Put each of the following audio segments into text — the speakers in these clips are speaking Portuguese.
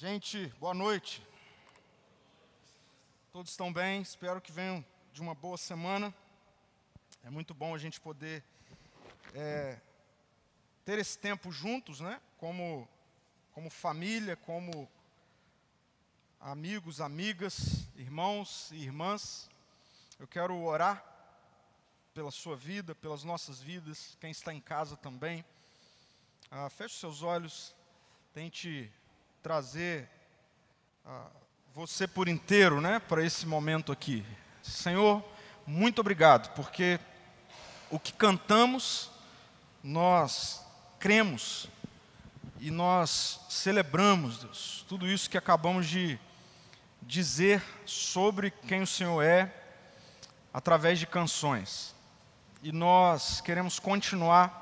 Gente, boa noite. Todos estão bem? Espero que venham de uma boa semana. É muito bom a gente poder é, ter esse tempo juntos, né? Como, como família, como amigos, amigas, irmãos e irmãs. Eu quero orar pela sua vida, pelas nossas vidas, quem está em casa também. Ah, feche seus olhos, tente trazer ah, você por inteiro, né, para esse momento aqui. Senhor, muito obrigado, porque o que cantamos, nós cremos e nós celebramos, Deus, tudo isso que acabamos de dizer sobre quem o Senhor é através de canções. E nós queremos continuar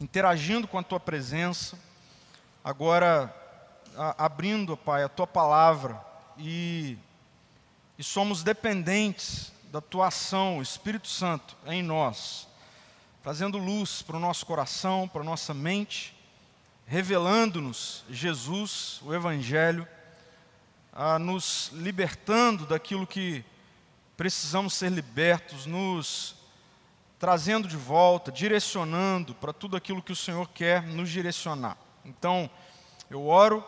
interagindo com a tua presença, agora abrindo, Pai, a tua palavra e, e somos dependentes da tua ação, Espírito Santo, em nós, trazendo luz para o nosso coração, para a nossa mente, revelando-nos Jesus, o Evangelho, a nos libertando daquilo que precisamos ser libertos, nos trazendo de volta, direcionando para tudo aquilo que o Senhor quer nos direcionar. Então, eu oro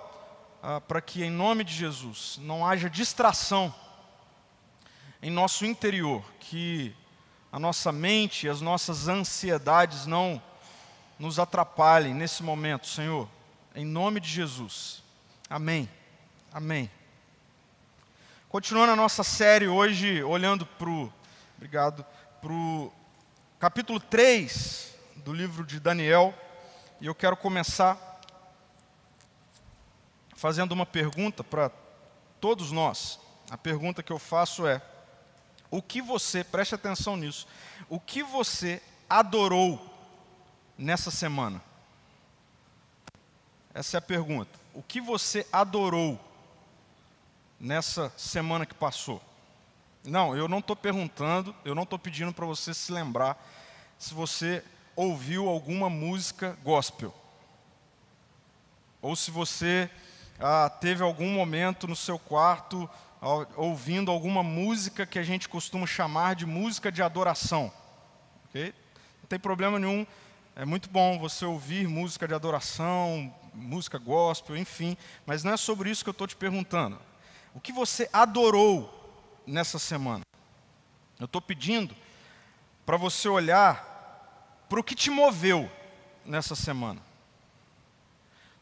ah, para que, em nome de Jesus, não haja distração em nosso interior, que a nossa mente as nossas ansiedades não nos atrapalhem nesse momento, Senhor, em nome de Jesus. Amém. Amém. Continuando a nossa série hoje, olhando para o. Obrigado. Para o capítulo 3 do livro de Daniel, e eu quero começar fazendo uma pergunta para todos nós. A pergunta que eu faço é: o que você, preste atenção nisso, o que você adorou nessa semana? Essa é a pergunta. O que você adorou nessa semana que passou? Não, eu não estou perguntando, eu não estou pedindo para você se lembrar se você ouviu alguma música gospel. Ou se você ah, teve algum momento no seu quarto ouvindo alguma música que a gente costuma chamar de música de adoração. Okay? Não tem problema nenhum, é muito bom você ouvir música de adoração, música gospel, enfim, mas não é sobre isso que eu estou te perguntando. O que você adorou nessa semana? Eu estou pedindo para você olhar para o que te moveu nessa semana.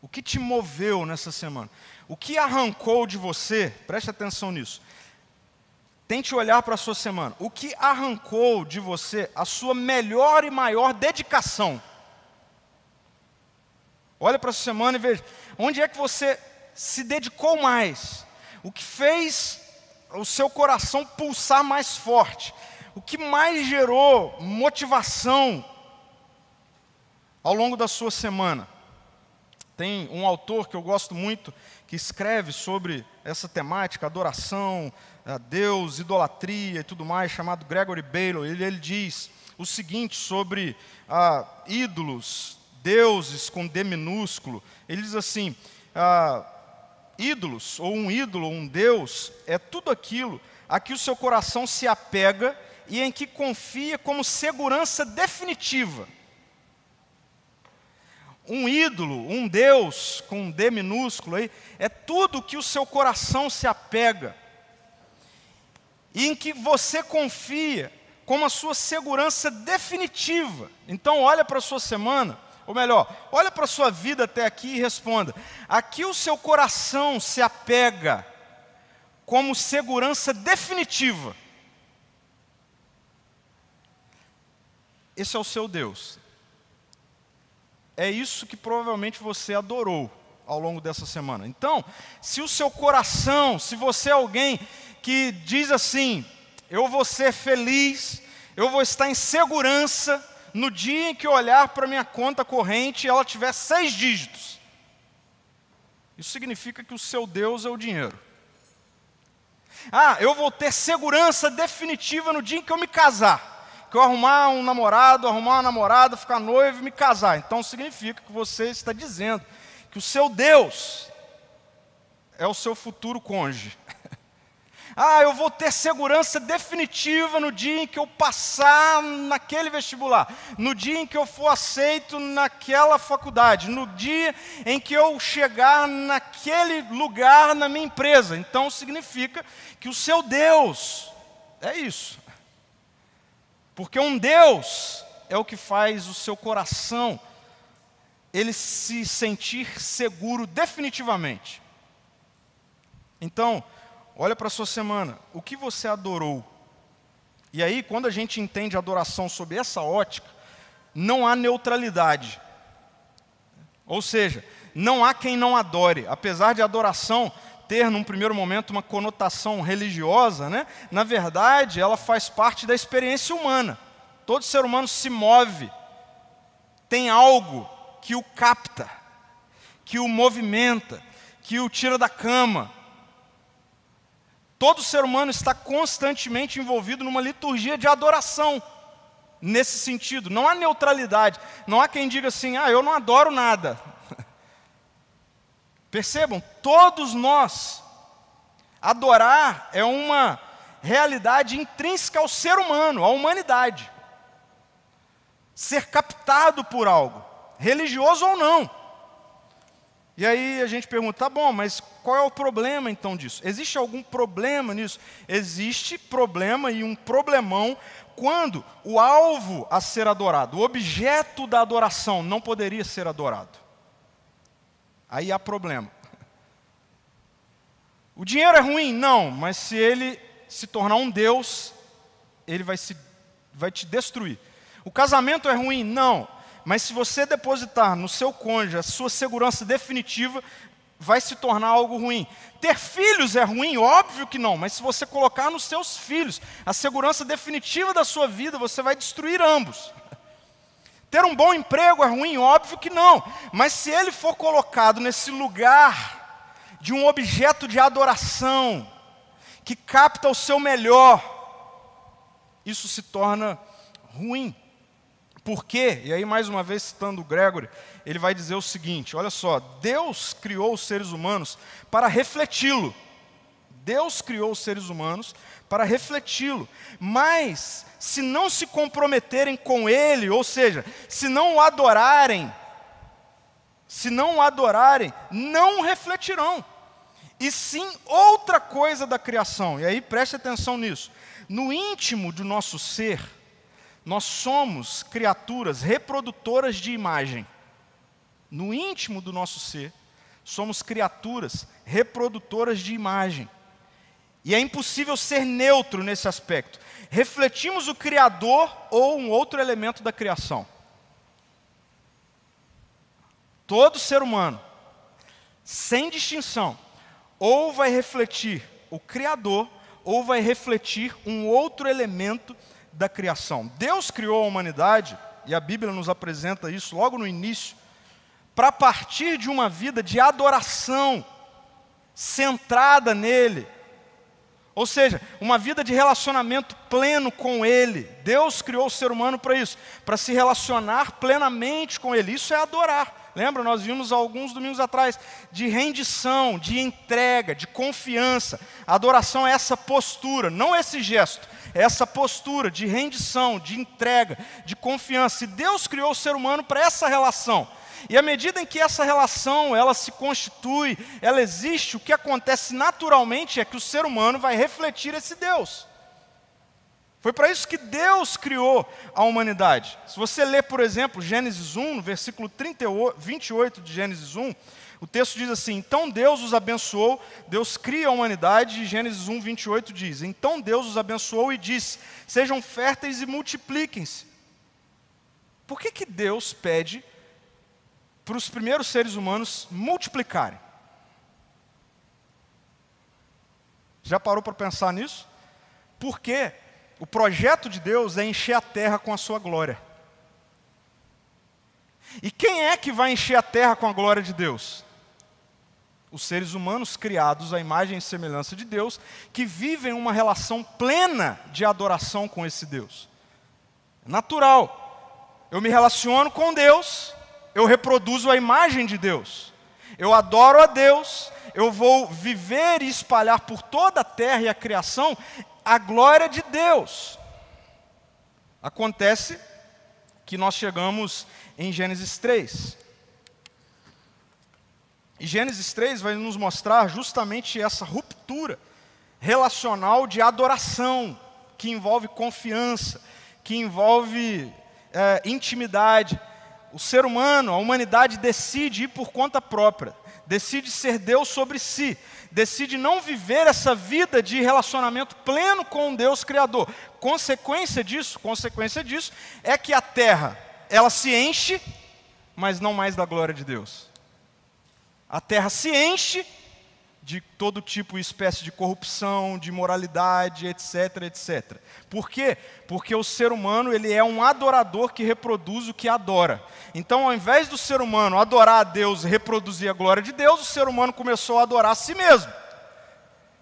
O que te moveu nessa semana? O que arrancou de você? Preste atenção nisso. Tente olhar para a sua semana. O que arrancou de você a sua melhor e maior dedicação? Olha para a sua semana e veja onde é que você se dedicou mais. O que fez o seu coração pulsar mais forte. O que mais gerou motivação ao longo da sua semana. Tem um autor que eu gosto muito que escreve sobre essa temática, adoração a Deus, idolatria e tudo mais, chamado Gregory Baylor. Ele, ele diz o seguinte sobre ah, ídolos, deuses com D minúsculo. Ele diz assim: ah, ídolos, ou um ídolo, um Deus, é tudo aquilo a que o seu coração se apega e em que confia como segurança definitiva um ídolo, um Deus com um D minúsculo aí, é tudo que o seu coração se apega e em que você confia como a sua segurança definitiva. Então olha para a sua semana, ou melhor, olha para a sua vida até aqui e responda: aqui o seu coração se apega como segurança definitiva. Esse é o seu Deus é isso que provavelmente você adorou ao longo dessa semana. Então, se o seu coração, se você é alguém que diz assim: eu vou ser feliz, eu vou estar em segurança no dia em que eu olhar para minha conta corrente e ela tiver seis dígitos. Isso significa que o seu Deus é o dinheiro. Ah, eu vou ter segurança definitiva no dia em que eu me casar que eu arrumar um namorado, arrumar uma namorada, ficar noivo e me casar. Então significa que você está dizendo que o seu Deus é o seu futuro cônjuge. Ah, eu vou ter segurança definitiva no dia em que eu passar naquele vestibular, no dia em que eu for aceito naquela faculdade, no dia em que eu chegar naquele lugar na minha empresa. Então significa que o seu Deus é isso. Porque um Deus é o que faz o seu coração ele se sentir seguro definitivamente. Então, olha para a sua semana, o que você adorou? E aí, quando a gente entende a adoração sob essa ótica, não há neutralidade. Ou seja, não há quem não adore, apesar de adoração ter num primeiro momento uma conotação religiosa, né? Na verdade, ela faz parte da experiência humana. Todo ser humano se move, tem algo que o capta, que o movimenta, que o tira da cama. Todo ser humano está constantemente envolvido numa liturgia de adoração. Nesse sentido, não há neutralidade. Não há quem diga assim: "Ah, eu não adoro nada". Percebam, todos nós adorar é uma realidade intrínseca ao ser humano, à humanidade. Ser captado por algo religioso ou não. E aí a gente pergunta, tá bom, mas qual é o problema então disso? Existe algum problema nisso? Existe problema e um problemão quando o alvo a ser adorado, o objeto da adoração não poderia ser adorado. Aí há problema. O dinheiro é ruim? Não, mas se ele se tornar um Deus, ele vai, se, vai te destruir. O casamento é ruim? Não, mas se você depositar no seu cônjuge a sua segurança definitiva, vai se tornar algo ruim. Ter filhos é ruim? Óbvio que não, mas se você colocar nos seus filhos a segurança definitiva da sua vida, você vai destruir ambos. Ter um bom emprego é ruim? Óbvio que não, mas se ele for colocado nesse lugar de um objeto de adoração, que capta o seu melhor, isso se torna ruim. Por quê? E aí, mais uma vez, citando Gregory, ele vai dizer o seguinte: olha só, Deus criou os seres humanos para refleti-lo. Deus criou os seres humanos para refleti-lo. Mas, se não se comprometerem com Ele, ou seja, se não o adorarem, se não o adorarem, não refletirão. E sim outra coisa da criação. E aí preste atenção nisso. No íntimo do nosso ser, nós somos criaturas reprodutoras de imagem. No íntimo do nosso ser, somos criaturas reprodutoras de imagem. E é impossível ser neutro nesse aspecto. Refletimos o Criador ou um outro elemento da criação. Todo ser humano, sem distinção, ou vai refletir o Criador, ou vai refletir um outro elemento da criação. Deus criou a humanidade, e a Bíblia nos apresenta isso logo no início, para partir de uma vida de adoração, centrada nele. Ou seja, uma vida de relacionamento pleno com Ele. Deus criou o ser humano para isso, para se relacionar plenamente com Ele. Isso é adorar. Lembra, nós vimos alguns domingos atrás, de rendição, de entrega, de confiança. Adoração é essa postura, não esse gesto, é essa postura de rendição, de entrega, de confiança. E Deus criou o ser humano para essa relação. E à medida em que essa relação ela se constitui, ela existe, o que acontece naturalmente é que o ser humano vai refletir esse Deus. Foi para isso que Deus criou a humanidade. Se você ler, por exemplo, Gênesis 1, no versículo 38, 28 de Gênesis 1, o texto diz assim: Então Deus os abençoou, Deus cria a humanidade, e Gênesis 1, 28 diz: Então Deus os abençoou e disse: Sejam férteis e multipliquem-se. Por que, que Deus pede para os primeiros seres humanos multiplicarem? Já parou para pensar nisso? Por quê? O projeto de Deus é encher a terra com a sua glória. E quem é que vai encher a terra com a glória de Deus? Os seres humanos criados à imagem e semelhança de Deus, que vivem uma relação plena de adoração com esse Deus. Natural. Eu me relaciono com Deus, eu reproduzo a imagem de Deus. Eu adoro a Deus, eu vou viver e espalhar por toda a terra e a criação a glória de Deus. Acontece que nós chegamos em Gênesis 3. E Gênesis 3 vai nos mostrar justamente essa ruptura relacional de adoração, que envolve confiança, que envolve é, intimidade. O ser humano, a humanidade decide ir por conta própria, decide ser Deus sobre si, decide não viver essa vida de relacionamento pleno com Deus Criador. Consequência disso, consequência disso é que a terra, ela se enche, mas não mais da glória de Deus. A terra se enche de todo tipo e espécie de corrupção, de moralidade, etc, etc. Por quê? Porque o ser humano ele é um adorador que reproduz o que adora. Então, ao invés do ser humano adorar a Deus e reproduzir a glória de Deus, o ser humano começou a adorar a si mesmo.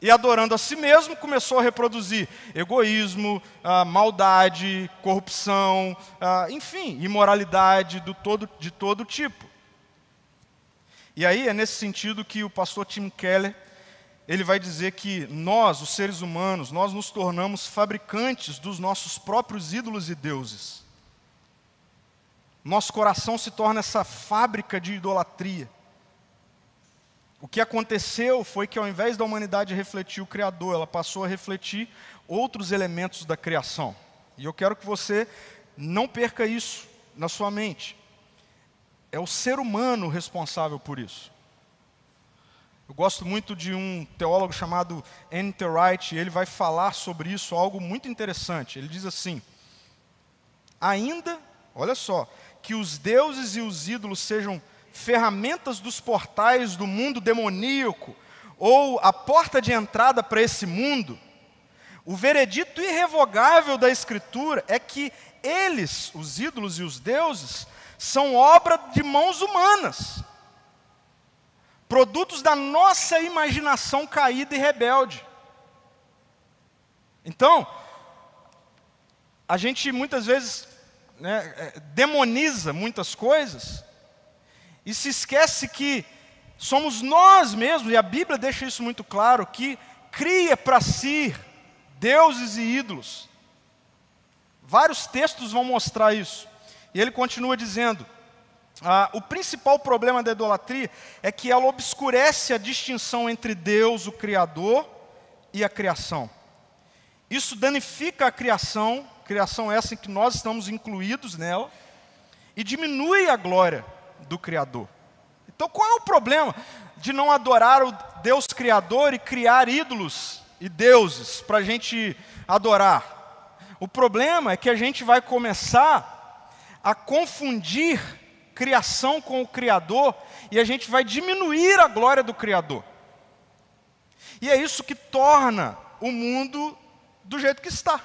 E adorando a si mesmo, começou a reproduzir egoísmo, ah, maldade, corrupção, ah, enfim, imoralidade do todo, de todo tipo. E aí é nesse sentido que o pastor Tim Keller, ele vai dizer que nós, os seres humanos, nós nos tornamos fabricantes dos nossos próprios ídolos e deuses. Nosso coração se torna essa fábrica de idolatria. O que aconteceu foi que ao invés da humanidade refletir o Criador, ela passou a refletir outros elementos da criação. E eu quero que você não perca isso na sua mente. É o ser humano responsável por isso. Eu gosto muito de um teólogo chamado Anthony Wright, e ele vai falar sobre isso, algo muito interessante. Ele diz assim: ainda, olha só, que os deuses e os ídolos sejam ferramentas dos portais do mundo demoníaco, ou a porta de entrada para esse mundo, o veredito irrevogável da Escritura é que eles, os ídolos e os deuses, são obra de mãos humanas, produtos da nossa imaginação caída e rebelde. Então, a gente muitas vezes né, é, demoniza muitas coisas e se esquece que somos nós mesmos, e a Bíblia deixa isso muito claro, que cria para si deuses e ídolos. Vários textos vão mostrar isso. E ele continua dizendo: ah, o principal problema da idolatria é que ela obscurece a distinção entre Deus, o Criador, e a criação. Isso danifica a criação, criação essa em que nós estamos incluídos nela, e diminui a glória do Criador. Então qual é o problema de não adorar o Deus Criador e criar ídolos e deuses para a gente adorar? O problema é que a gente vai começar a confundir criação com o Criador e a gente vai diminuir a glória do Criador. E é isso que torna o mundo do jeito que está.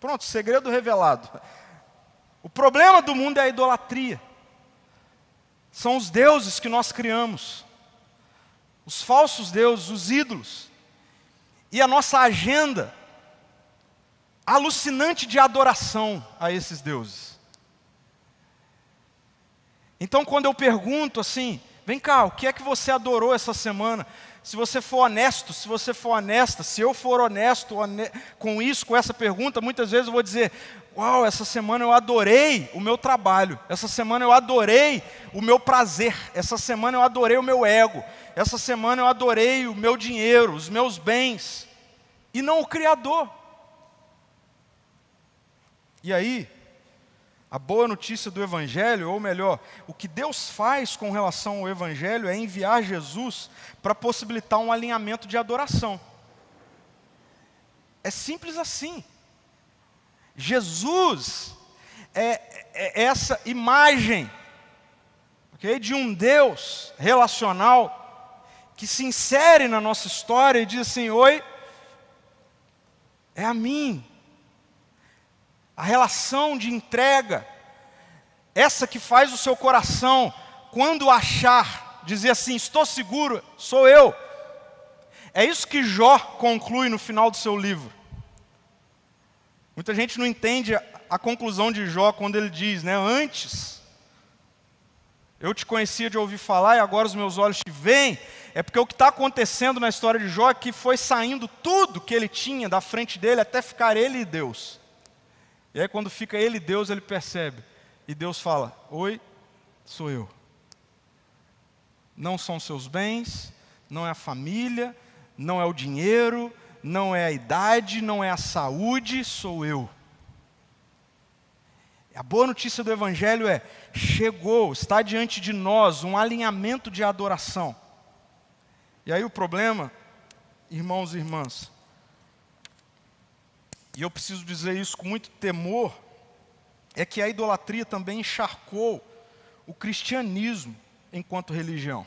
Pronto, segredo revelado. O problema do mundo é a idolatria. São os deuses que nós criamos, os falsos deuses, os ídolos. E a nossa agenda alucinante de adoração a esses deuses. Então, quando eu pergunto assim, vem cá, o que é que você adorou essa semana? Se você for honesto, se você for honesta, se eu for honesto com isso, com essa pergunta, muitas vezes eu vou dizer: Uau, essa semana eu adorei o meu trabalho, essa semana eu adorei o meu prazer, essa semana eu adorei o meu ego, essa semana eu adorei o meu dinheiro, os meus bens, e não o Criador. E aí, a boa notícia do Evangelho, ou melhor, o que Deus faz com relação ao Evangelho é enviar Jesus para possibilitar um alinhamento de adoração. É simples assim. Jesus é, é essa imagem okay, de um Deus relacional que se insere na nossa história e diz assim: Oi, é a mim, a relação de entrega, essa que faz o seu coração, quando achar, dizer assim: estou seguro, sou eu. É isso que Jó conclui no final do seu livro. Muita gente não entende a, conclusão de Jó quando ele diz, né? Antes, Eu te conhecia de ouvir falar e agora os meus olhos te veem. É porque o que está acontecendo na história de Jó é que foi saindo tudo que ele tinha da frente dele até ficar ele e Deus. E aí, quando fica ele Deus, ele percebe. E Deus fala: Oi, sou eu. Não são seus bens, não é a família, não é o dinheiro, não é a idade, não é a saúde, sou eu. A boa notícia do Evangelho é: chegou, está diante de nós um alinhamento de adoração. E aí o problema, irmãos e irmãs, e eu preciso dizer isso com muito temor, é que a idolatria também encharcou o cristianismo enquanto religião.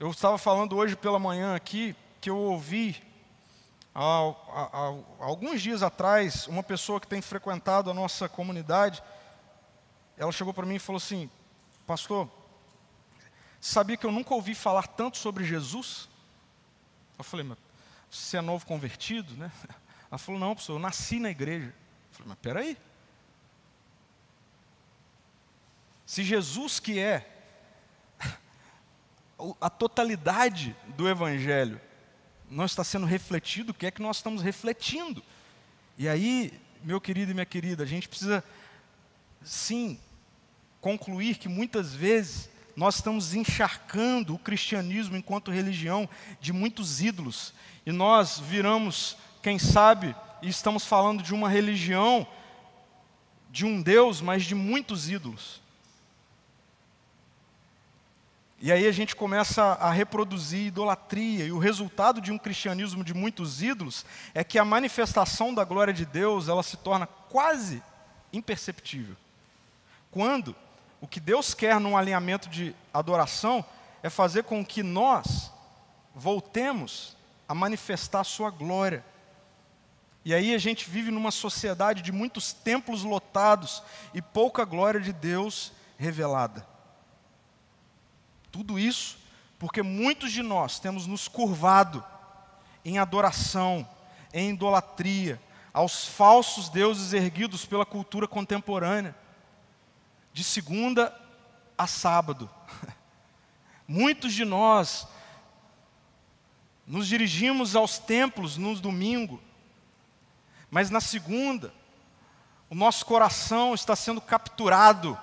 Eu estava falando hoje pela manhã aqui que eu ouvi há, há, há, alguns dias atrás uma pessoa que tem frequentado a nossa comunidade, ela chegou para mim e falou assim, pastor, sabia que eu nunca ouvi falar tanto sobre Jesus? Eu falei, mas você é novo convertido, né? Ela falou, não, pastor, eu nasci na igreja. Eu falei, mas peraí. Se Jesus que é a totalidade do Evangelho não está sendo refletido, o que é que nós estamos refletindo? E aí, meu querido e minha querida, a gente precisa, sim, concluir que muitas vezes nós estamos encharcando o cristianismo enquanto religião de muitos ídolos, e nós viramos, quem sabe, e estamos falando de uma religião, de um Deus, mas de muitos ídolos. E aí a gente começa a reproduzir idolatria, e o resultado de um cristianismo de muitos ídolos é que a manifestação da glória de Deus, ela se torna quase imperceptível. Quando o que Deus quer num alinhamento de adoração é fazer com que nós voltemos a manifestar a sua glória. E aí a gente vive numa sociedade de muitos templos lotados e pouca glória de Deus revelada. Tudo isso porque muitos de nós temos nos curvado em adoração, em idolatria, aos falsos deuses erguidos pela cultura contemporânea, de segunda a sábado. Muitos de nós nos dirigimos aos templos no domingo, mas na segunda, o nosso coração está sendo capturado,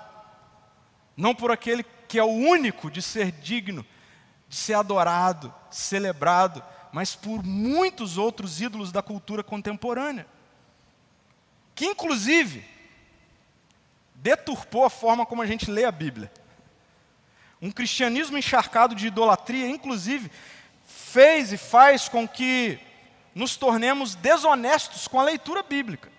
não por aquele que é o único de ser digno, de ser adorado, celebrado, mas por muitos outros ídolos da cultura contemporânea, que inclusive deturpou a forma como a gente lê a Bíblia. Um cristianismo encharcado de idolatria, inclusive, fez e faz com que nos tornemos desonestos com a leitura bíblica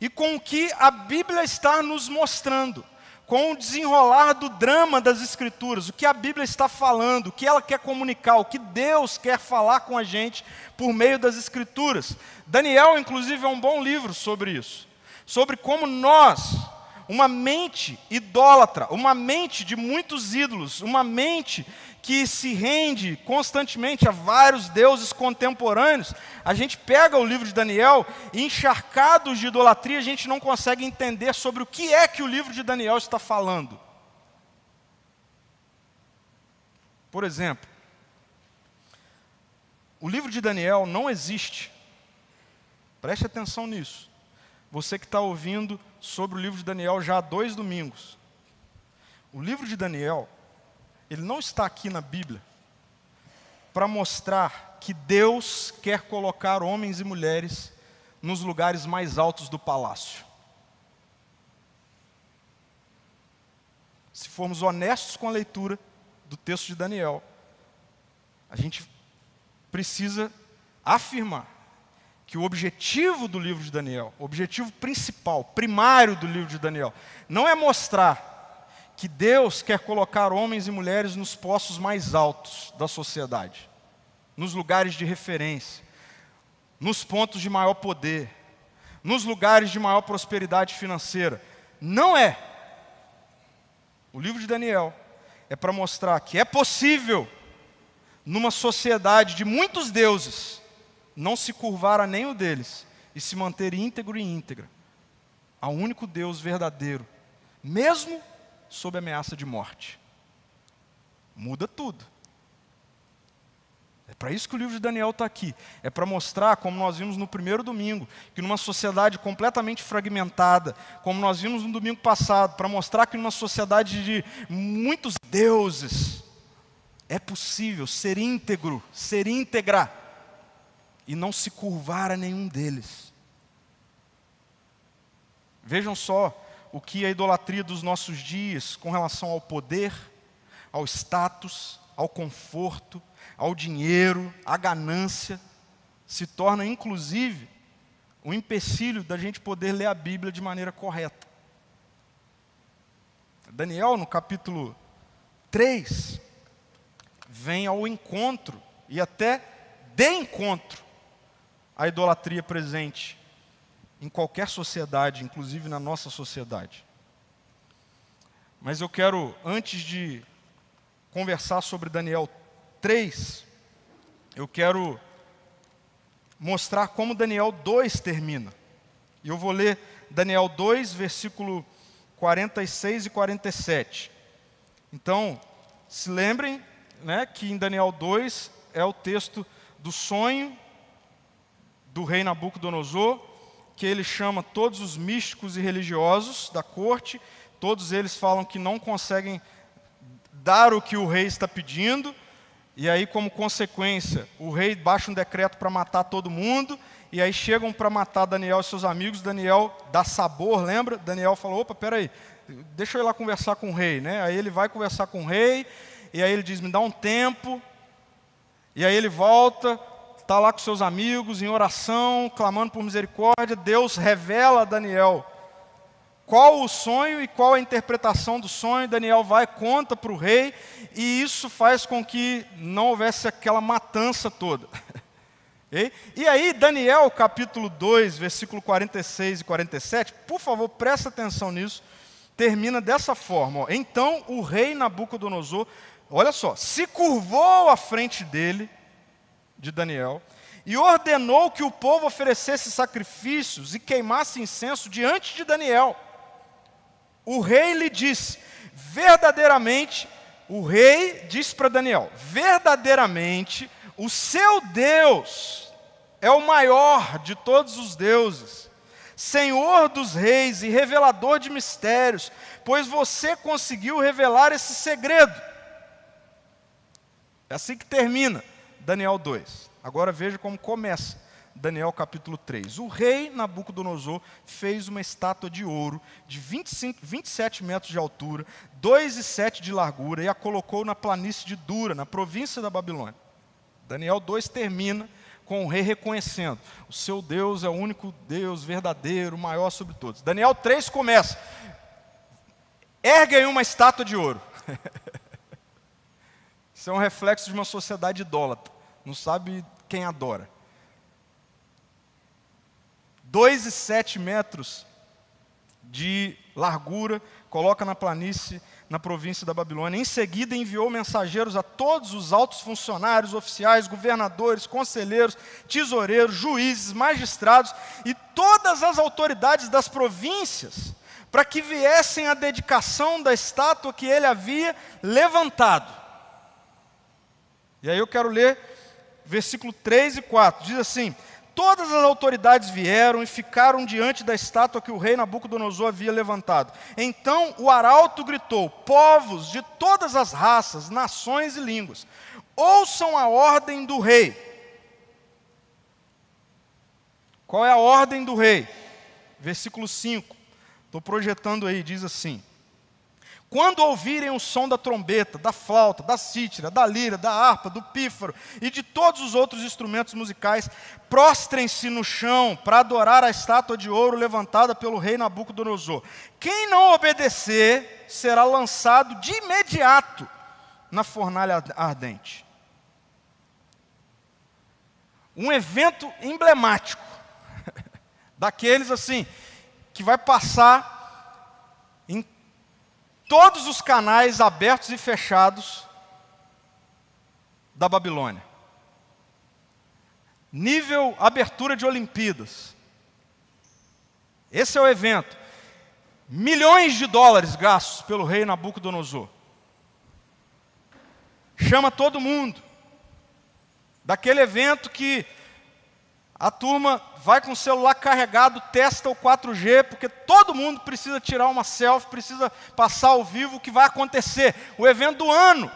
e com o que a Bíblia está nos mostrando com o desenrolar do drama das Escrituras, o que a Bíblia está falando, o que ela quer comunicar, o que Deus quer falar com a gente por meio das Escrituras. Daniel, inclusive, é um bom livro sobre isso, sobre como nós, uma mente idólatra, uma mente de muitos ídolos, uma mente que se rende constantemente a vários deuses contemporâneos, a gente pega o livro de Daniel e, encharcados de idolatria, a gente não consegue entender sobre o que é que o livro de Daniel está falando. Por exemplo, o livro de Daniel não existe. Preste atenção nisso. Você que está ouvindo sobre o livro de Daniel já há dois domingos. O livro de Daniel ele não está aqui na Bíblia para mostrar que Deus quer colocar homens e mulheres nos lugares mais altos do palácio. Se formos honestos com a leitura do texto de Daniel, a gente precisa afirmar que o objetivo do livro de Daniel, o objetivo principal, primário do livro de Daniel, não é mostrar que Deus quer colocar homens e mulheres nos postos mais altos da sociedade, nos lugares de referência, nos pontos de maior poder, nos lugares de maior prosperidade financeira. Não é. O livro de Daniel é para mostrar que é possível, numa sociedade de muitos deuses, não se curvar a nenhum deles e se manter íntegro e íntegra, ao único Deus verdadeiro mesmo sob ameaça de morte. Muda tudo. É para isso que o livro de Daniel está aqui. É para mostrar, como nós vimos no primeiro domingo, que numa sociedade completamente fragmentada, como nós vimos no domingo passado, para mostrar que numa sociedade de muitos deuses, é possível ser íntegro, ser íntegra, e não se curvar a nenhum deles. Vejam só o que a idolatria dos nossos dias, com relação ao poder, ao status, ao conforto, ao dinheiro, à ganância, se torna inclusive um empecilho da gente poder ler a Bíblia de maneira correta. Daniel, no capítulo 3, vem ao encontro e até de encontro à idolatria presente em qualquer sociedade, inclusive na nossa sociedade. Mas eu quero, antes de conversar sobre Daniel 3, eu quero mostrar como Daniel 2 termina. E eu vou ler Daniel 2, versículo 46 e 47. Então, se lembrem né, que em Daniel 2 é o texto do sonho do rei Nabucodonosor, que ele chama todos os místicos e religiosos da corte, todos eles falam que não conseguem dar o que o rei está pedindo, e aí, como consequência, o rei baixa um decreto para matar todo mundo, e aí chegam para matar Daniel e seus amigos. Daniel dá sabor, lembra? Daniel falou: opa, peraí, deixa eu ir lá conversar com o rei. Né? Aí ele vai conversar com o rei, e aí ele diz: me dá um tempo. E aí ele volta, está lá com seus amigos, em oração, clamando por misericórdia. Deus revela a Daniel qual o sonho e qual a interpretação do sonho. Daniel vai, conta para o rei, e isso faz com que não houvesse aquela matança toda. e aí, Daniel capítulo 2, versículo 46 e 47, por favor, presta atenção nisso, termina dessa forma: ó. Então o rei Nabucodonosor, olha só, se curvou à frente dele, de Daniel, e ordenou que o povo oferecesse sacrifícios e queimasse incenso diante de Daniel o rei lhe disse: verdadeiramente, o rei disse para Daniel: verdadeiramente, o seu Deus é o maior de todos os deuses, Senhor dos reis e revelador de mistérios, pois você conseguiu revelar esse segredo. É assim que termina Daniel 2. Agora veja como começa. Daniel capítulo 3. O rei Nabucodonosor fez uma estátua de ouro de 25, 27 metros de altura, 2,7 de largura, e a colocou na planície de Dura, na província da Babilônia. Daniel 2 termina com o rei reconhecendo: o seu Deus é o único Deus verdadeiro, maior sobre todos. Daniel 3 começa: erguem uma estátua de ouro. Isso é um reflexo de uma sociedade idólatra, não sabe quem adora. 2,7 metros de largura, coloca na planície na província da Babilônia. Em seguida, enviou mensageiros a todos os altos funcionários, oficiais, governadores, conselheiros, tesoureiros, juízes, magistrados e todas as autoridades das províncias, para que viessem à dedicação da estátua que ele havia levantado. E aí eu quero ler versículo 3 e 4. Diz assim: todas as autoridades vieram e ficaram diante da estátua que o rei Nabucodonosor havia levantado. Então o arauto gritou: Povos de todas as raças, nações e línguas, ouçam a ordem do rei. Qual é a ordem do rei? Versículo 5. Estou projetando aí, diz assim: quando ouvirem o som da trombeta, da flauta, da cítara, da lira, da harpa, do pífaro e de todos os outros instrumentos musicais, prostrem-se no chão para adorar a estátua de ouro levantada pelo rei Nabucodonosor. Quem não obedecer será lançado de imediato na fornalha ardente. Um evento emblemático, daqueles assim, que vai passar todos os canais abertos e fechados da Babilônia. Nível abertura de Olimpíadas. Esse é o evento. Milhões de dólares gastos pelo rei Nabucodonosor. Chama todo mundo. Daquele evento que a turma vai com o celular carregado, testa o 4G, porque todo mundo precisa tirar uma selfie, precisa passar ao vivo o que vai acontecer. O evento do ano.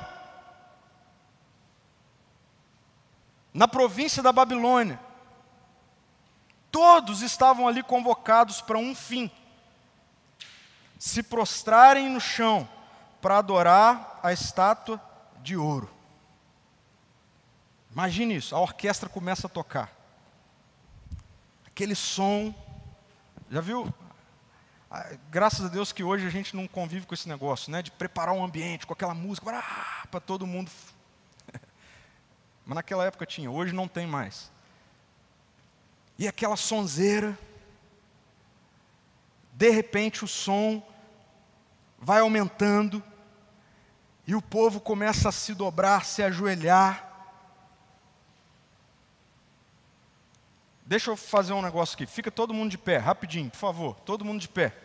Na província da Babilônia. Todos estavam ali convocados para um fim: se prostrarem no chão para adorar a estátua de ouro. Imagine isso, a orquestra começa a tocar aquele som. Já viu? Ah, graças a Deus que hoje a gente não convive com esse negócio, né? De preparar um ambiente com aquela música para todo mundo. Mas naquela época tinha, hoje não tem mais. E aquela sonzeira. De repente o som vai aumentando e o povo começa a se dobrar, se ajoelhar. Deixa eu fazer um negócio aqui. Fica todo mundo de pé, rapidinho, por favor. Todo mundo de pé.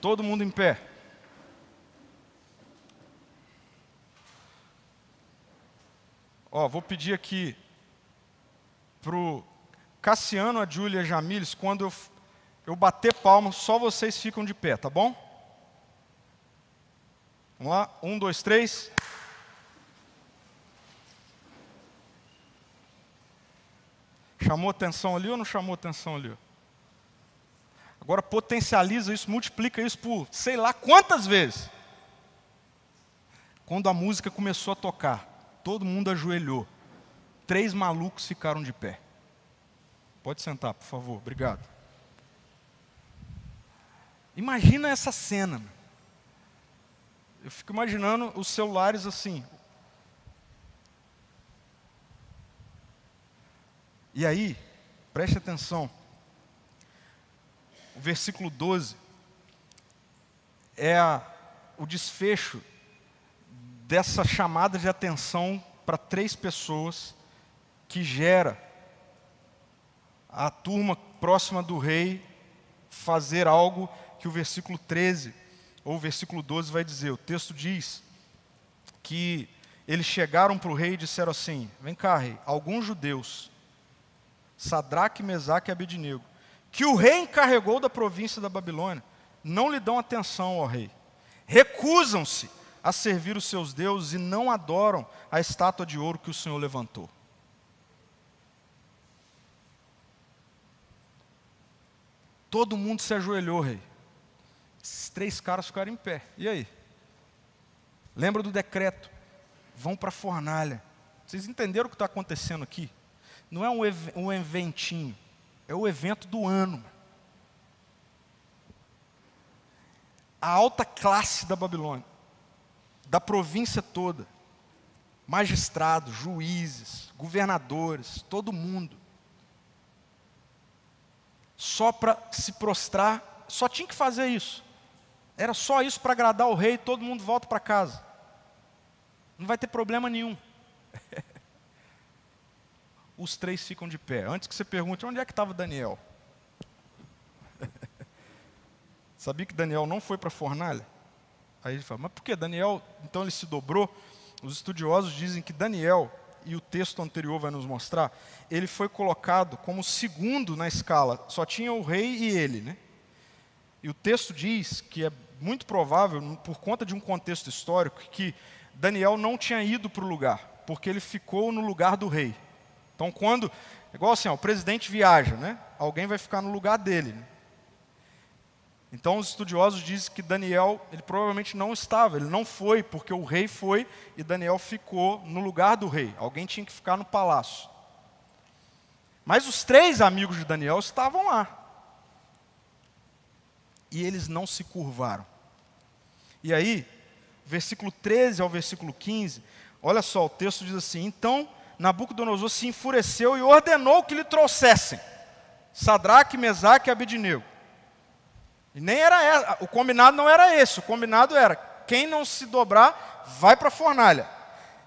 Todo mundo em pé. Ó, vou pedir aqui pro Cassiano, a Júlia e a Jamílis, quando eu, eu bater palma, só vocês ficam de pé, tá bom? Vamos lá, um, dois, três. Chamou atenção ali ou não chamou atenção ali? Agora potencializa isso, multiplica isso por sei lá quantas vezes. Quando a música começou a tocar, todo mundo ajoelhou. Três malucos ficaram de pé. Pode sentar, por favor, obrigado. Imagina essa cena. Eu fico imaginando os celulares assim, E aí, preste atenção, o versículo 12 é a, o desfecho dessa chamada de atenção para três pessoas que gera a turma próxima do rei fazer algo que o versículo 13 ou o versículo 12 vai dizer. O texto diz que eles chegaram para o rei e disseram assim: Vem cá, rei, alguns judeus Sadraque, Mesaque e Abednego, que o rei encarregou da província da Babilônia, não lhe dão atenção ao rei. Recusam-se a servir os seus deuses e não adoram a estátua de ouro que o Senhor levantou. Todo mundo se ajoelhou, rei. Esses três caras ficaram em pé. E aí? Lembra do decreto? Vão para a fornalha. Vocês entenderam o que está acontecendo aqui? Não é um, um eventinho, é o evento do ano. A alta classe da Babilônia, da província toda, magistrados, juízes, governadores, todo mundo, só para se prostrar, só tinha que fazer isso. Era só isso para agradar o rei todo mundo volta para casa. Não vai ter problema nenhum. os três ficam de pé. Antes que você pergunte, onde é que estava Daniel? Sabia que Daniel não foi para a fornalha? Aí ele fala, mas por que Daniel, então ele se dobrou? Os estudiosos dizem que Daniel, e o texto anterior vai nos mostrar, ele foi colocado como segundo na escala, só tinha o rei e ele, né? E o texto diz que é muito provável, por conta de um contexto histórico, que Daniel não tinha ido para o lugar, porque ele ficou no lugar do rei. Então, quando, igual assim, ó, o presidente viaja, né? Alguém vai ficar no lugar dele. Né? Então, os estudiosos dizem que Daniel, ele provavelmente não estava, ele não foi, porque o rei foi e Daniel ficou no lugar do rei. Alguém tinha que ficar no palácio. Mas os três amigos de Daniel estavam lá. E eles não se curvaram. E aí, versículo 13 ao versículo 15, olha só, o texto diz assim: Então Nabucodonosor se enfureceu e ordenou que lhe trouxessem Sadraque, Mesaque e Abednego. E nem era o combinado não era esse, o combinado era quem não se dobrar vai para a fornalha.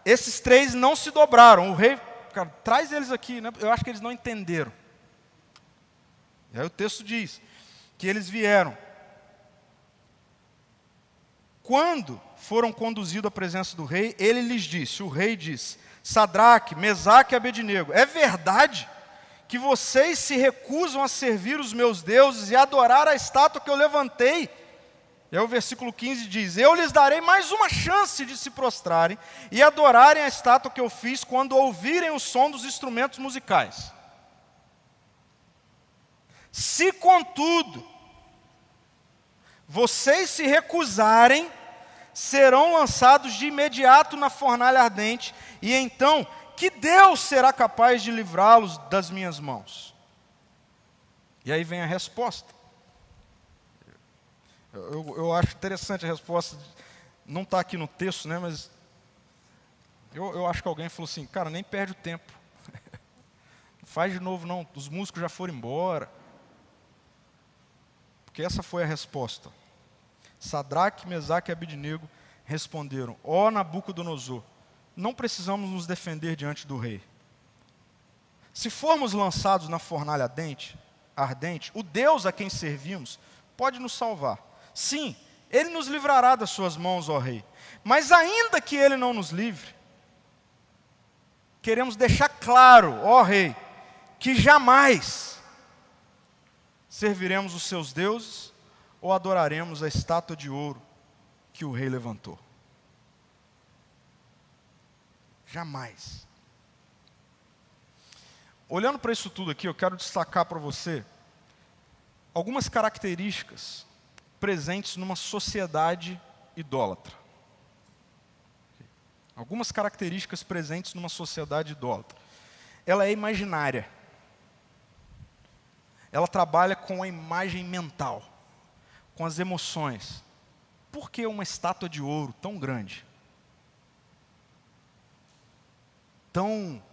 Esses três não se dobraram. O rei, cara, traz eles aqui, né? eu acho que eles não entenderam. E aí o texto diz que eles vieram. Quando foram conduzidos à presença do rei, ele lhes disse: o rei disse, Sadraque, Mesaque e Abednego, é verdade que vocês se recusam a servir os meus deuses e adorar a estátua que eu levantei? E aí o versículo 15 diz: Eu lhes darei mais uma chance de se prostrarem e adorarem a estátua que eu fiz quando ouvirem o som dos instrumentos musicais. Se, contudo, vocês se recusarem, serão lançados de imediato na fornalha ardente, e então, que Deus será capaz de livrá-los das minhas mãos? E aí vem a resposta. Eu, eu acho interessante a resposta, não está aqui no texto, né, mas eu, eu acho que alguém falou assim: cara, nem perde o tempo. Faz de novo, não, os músicos já foram embora. Porque essa foi a resposta. Sadraque, Mesaque e Abidnego responderam: Ó oh, Nabucodonosor, não precisamos nos defender diante do rei. Se formos lançados na fornalha ardente, ardente, o Deus a quem servimos pode nos salvar. Sim, ele nos livrará das suas mãos, ó rei. Mas ainda que ele não nos livre, queremos deixar claro, ó rei, que jamais serviremos os seus deuses ou adoraremos a estátua de ouro que o rei levantou. Jamais. Olhando para isso tudo aqui, eu quero destacar para você algumas características presentes numa sociedade idólatra. Algumas características presentes numa sociedade idólatra. Ela é imaginária. Ela trabalha com a imagem mental com as emoções. Por que uma estátua de ouro tão grande? Tão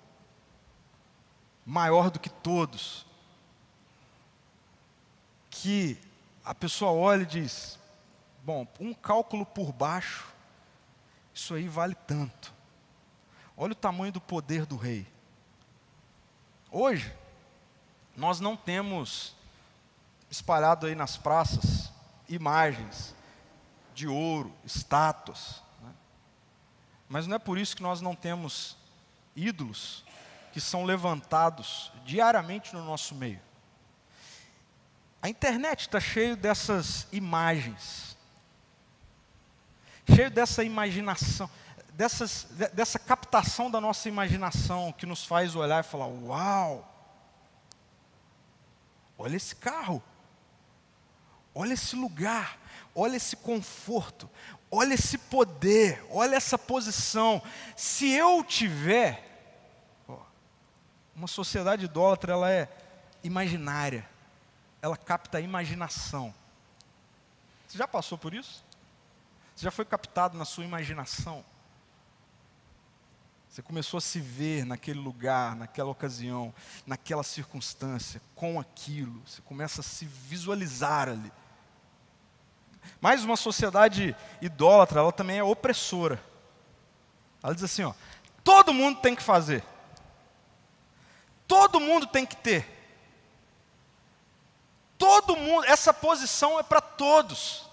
maior do que todos, que a pessoa olha e diz: bom, um cálculo por baixo, isso aí vale tanto. Olha o tamanho do poder do rei. Hoje, nós não temos espalhado aí nas praças imagens de ouro, estátuas. Né? Mas não é por isso que nós não temos ídolos que são levantados diariamente no nosso meio. A internet está cheio dessas imagens, cheio dessa imaginação, dessas, dessa captação da nossa imaginação que nos faz olhar e falar: Uau! Olha esse carro. Olha esse lugar, olha esse conforto, olha esse poder, olha essa posição. Se eu tiver, ó, uma sociedade idólatra, ela é imaginária, ela capta a imaginação. Você já passou por isso? Você já foi captado na sua imaginação? Você começou a se ver naquele lugar, naquela ocasião, naquela circunstância, com aquilo. Você começa a se visualizar ali. Mas uma sociedade idólatra, ela também é opressora. Ela diz assim, ó, todo mundo tem que fazer. Todo mundo tem que ter. Todo mundo, essa posição é para todos.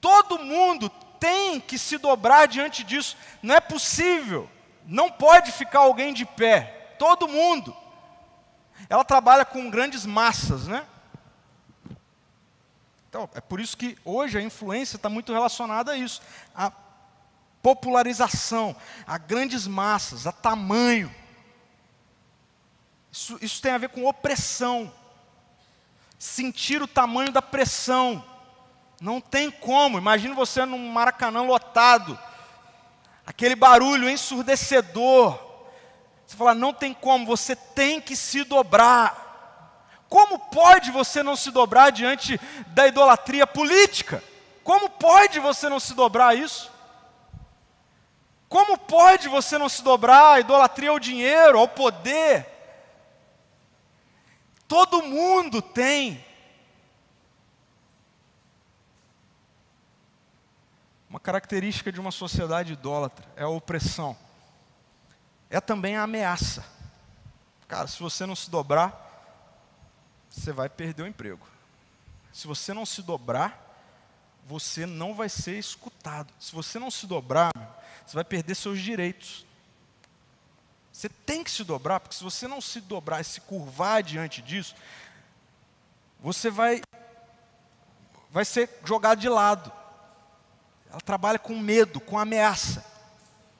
Todo mundo tem que se dobrar diante disso. Não é possível. Não pode ficar alguém de pé. Todo mundo. Ela trabalha com grandes massas, né? Então, é por isso que hoje a influência está muito relacionada a isso, a popularização, a grandes massas, a tamanho. Isso, isso tem a ver com opressão. Sentir o tamanho da pressão. Não tem como. Imagine você num Maracanã lotado, aquele barulho ensurdecedor. Você fala, não tem como, você tem que se dobrar. Como pode você não se dobrar diante da idolatria política? Como pode você não se dobrar a isso? Como pode você não se dobrar à idolatria ao dinheiro, ao poder? Todo mundo tem. Uma característica de uma sociedade idólatra é a opressão. É também a ameaça. Cara, se você não se dobrar, você vai perder o emprego. Se você não se dobrar, você não vai ser escutado. Se você não se dobrar, você vai perder seus direitos. Você tem que se dobrar, porque se você não se dobrar e se curvar diante disso, você vai vai ser jogado de lado. Ela trabalha com medo, com ameaça.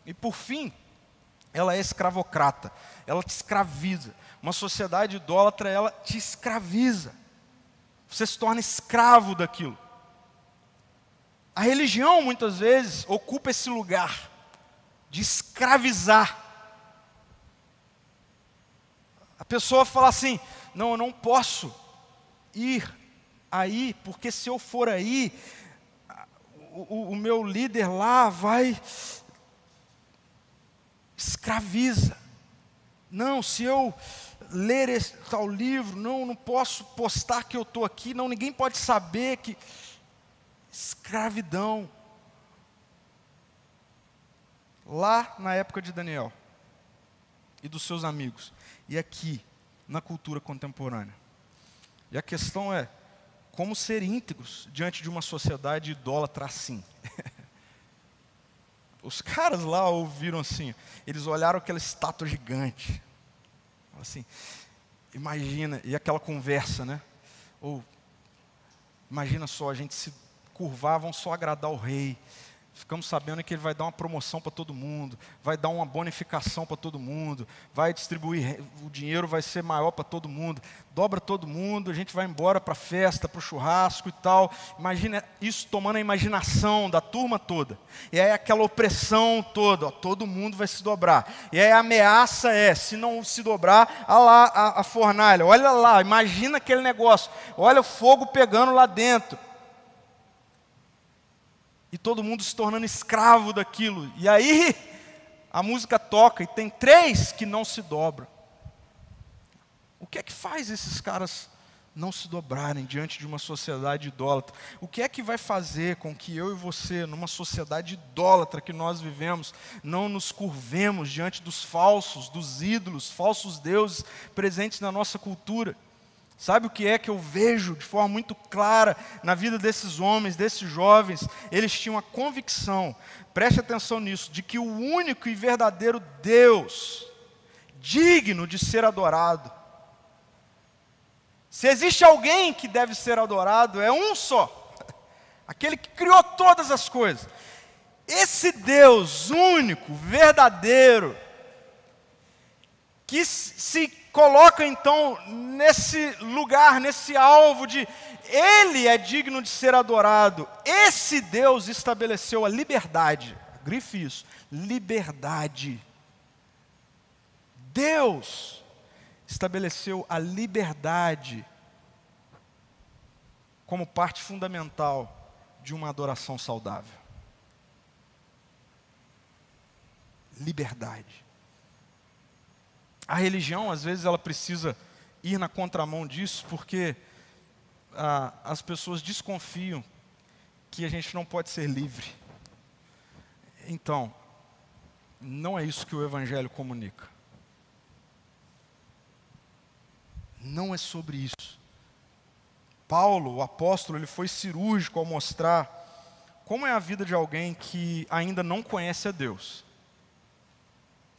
E por fim, ela é escravocrata. Ela te escraviza. Uma sociedade idólatra, ela te escraviza. Você se torna escravo daquilo. A religião, muitas vezes, ocupa esse lugar de escravizar. A pessoa fala assim: não, eu não posso ir aí, porque se eu for aí, o, o, meu líder lá vai. escraviza. Não, se eu ler esse tal livro, não, não posso postar que eu estou aqui, não, ninguém pode saber que. Escravidão. Lá na época de Daniel e dos seus amigos, e aqui, na cultura contemporânea. E a questão é: como ser íntegros diante de uma sociedade idólatra assim? Os caras lá ouviram assim, eles olharam aquela estátua gigante. Assim, imagina, e aquela conversa, né? Ou, imagina só, a gente se curvar, vão só agradar o rei. Ficamos sabendo que ele vai dar uma promoção para todo mundo, vai dar uma bonificação para todo mundo, vai distribuir, o dinheiro vai ser maior para todo mundo, dobra todo mundo, a gente vai embora para a festa, para o churrasco e tal. Imagina isso tomando a imaginação da turma toda. E aí aquela opressão toda, ó, todo mundo vai se dobrar. E aí a ameaça é, se não se dobrar, olha lá a, a fornalha, olha lá, imagina aquele negócio, olha o fogo pegando lá dentro e todo mundo se tornando escravo daquilo. E aí a música toca e tem três que não se dobram. O que é que faz esses caras não se dobrarem diante de uma sociedade idólatra? O que é que vai fazer com que eu e você, numa sociedade idólatra que nós vivemos, não nos curvemos diante dos falsos, dos ídolos, falsos deuses presentes na nossa cultura? Sabe o que é que eu vejo de forma muito clara na vida desses homens, desses jovens? Eles tinham a convicção, preste atenção nisso, de que o único e verdadeiro Deus, digno de ser adorado, se existe alguém que deve ser adorado, é um só, aquele que criou todas as coisas. Esse Deus único, verdadeiro, que se coloca então nesse lugar, nesse alvo de Ele é digno de ser adorado. Esse Deus estabeleceu a liberdade. Grife isso: liberdade. Deus estabeleceu a liberdade como parte fundamental de uma adoração saudável. Liberdade. A religião, às vezes, ela precisa ir na contramão disso, porque ah, as pessoas desconfiam que a gente não pode ser livre. Então, não é isso que o Evangelho comunica. Não é sobre isso. Paulo, o apóstolo, ele foi cirúrgico ao mostrar como é a vida de alguém que ainda não conhece a Deus.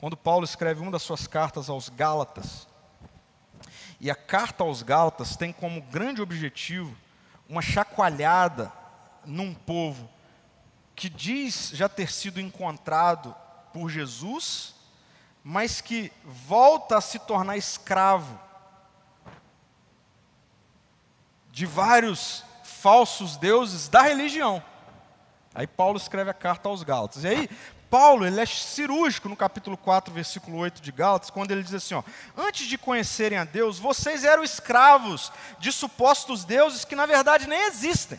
Quando Paulo escreve uma das suas cartas aos Gálatas, e a carta aos Gálatas tem como grande objetivo uma chacoalhada num povo que diz já ter sido encontrado por Jesus, mas que volta a se tornar escravo de vários falsos deuses da religião. Aí Paulo escreve a carta aos Gálatas. E aí Paulo, ele é cirúrgico no capítulo 4, versículo 8 de Gálatas, quando ele diz assim, ó, antes de conhecerem a Deus, vocês eram escravos de supostos deuses que na verdade nem existem.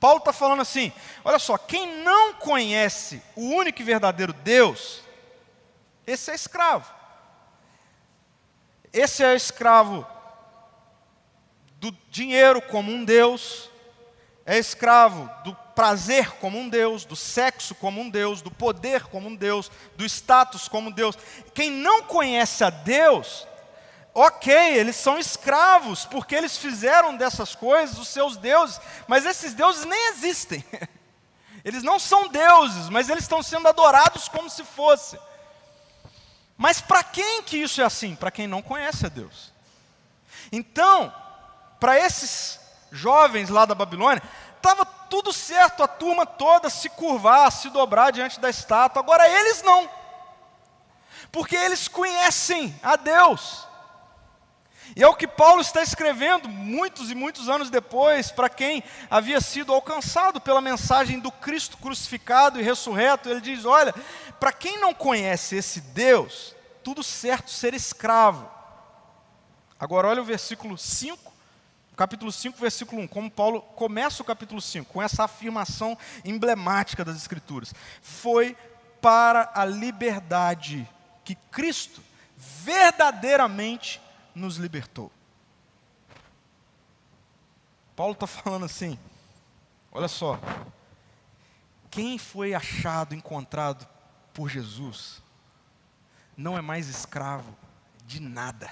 Paulo está falando assim, olha só, quem não conhece o único e verdadeiro Deus, esse é escravo. Esse é escravo do dinheiro como um Deus, é escravo do prazer como um Deus, do sexo como um Deus, do poder como um Deus, do status como um Deus. Quem não conhece a Deus, ok, eles são escravos, porque eles fizeram dessas coisas os seus deuses, mas esses deuses nem existem. Eles não são deuses, mas eles estão sendo adorados como se fosse. Mas para quem que isso é assim? Para quem não conhece a Deus. Então, para esses jovens lá da Babilônia, estava tudo certo, a turma toda se curvar, se dobrar diante da estátua. Agora eles não. Porque eles conhecem a Deus. E é o que Paulo está escrevendo muitos e muitos anos depois, para quem havia sido alcançado pela mensagem do Cristo crucificado e ressurreto. Ele diz: Olha, para quem não conhece esse Deus, tudo certo ser escravo. Agora, olha o versículo 5, capítulo 5, versículo 1, como Paulo começa o capítulo 5, com essa afirmação emblemática das Escrituras. Foi para a liberdade que Cristo verdadeiramente nos libertou. Paulo está falando assim, olha só, quem foi achado, encontrado por Jesus, não é mais escravo de nada.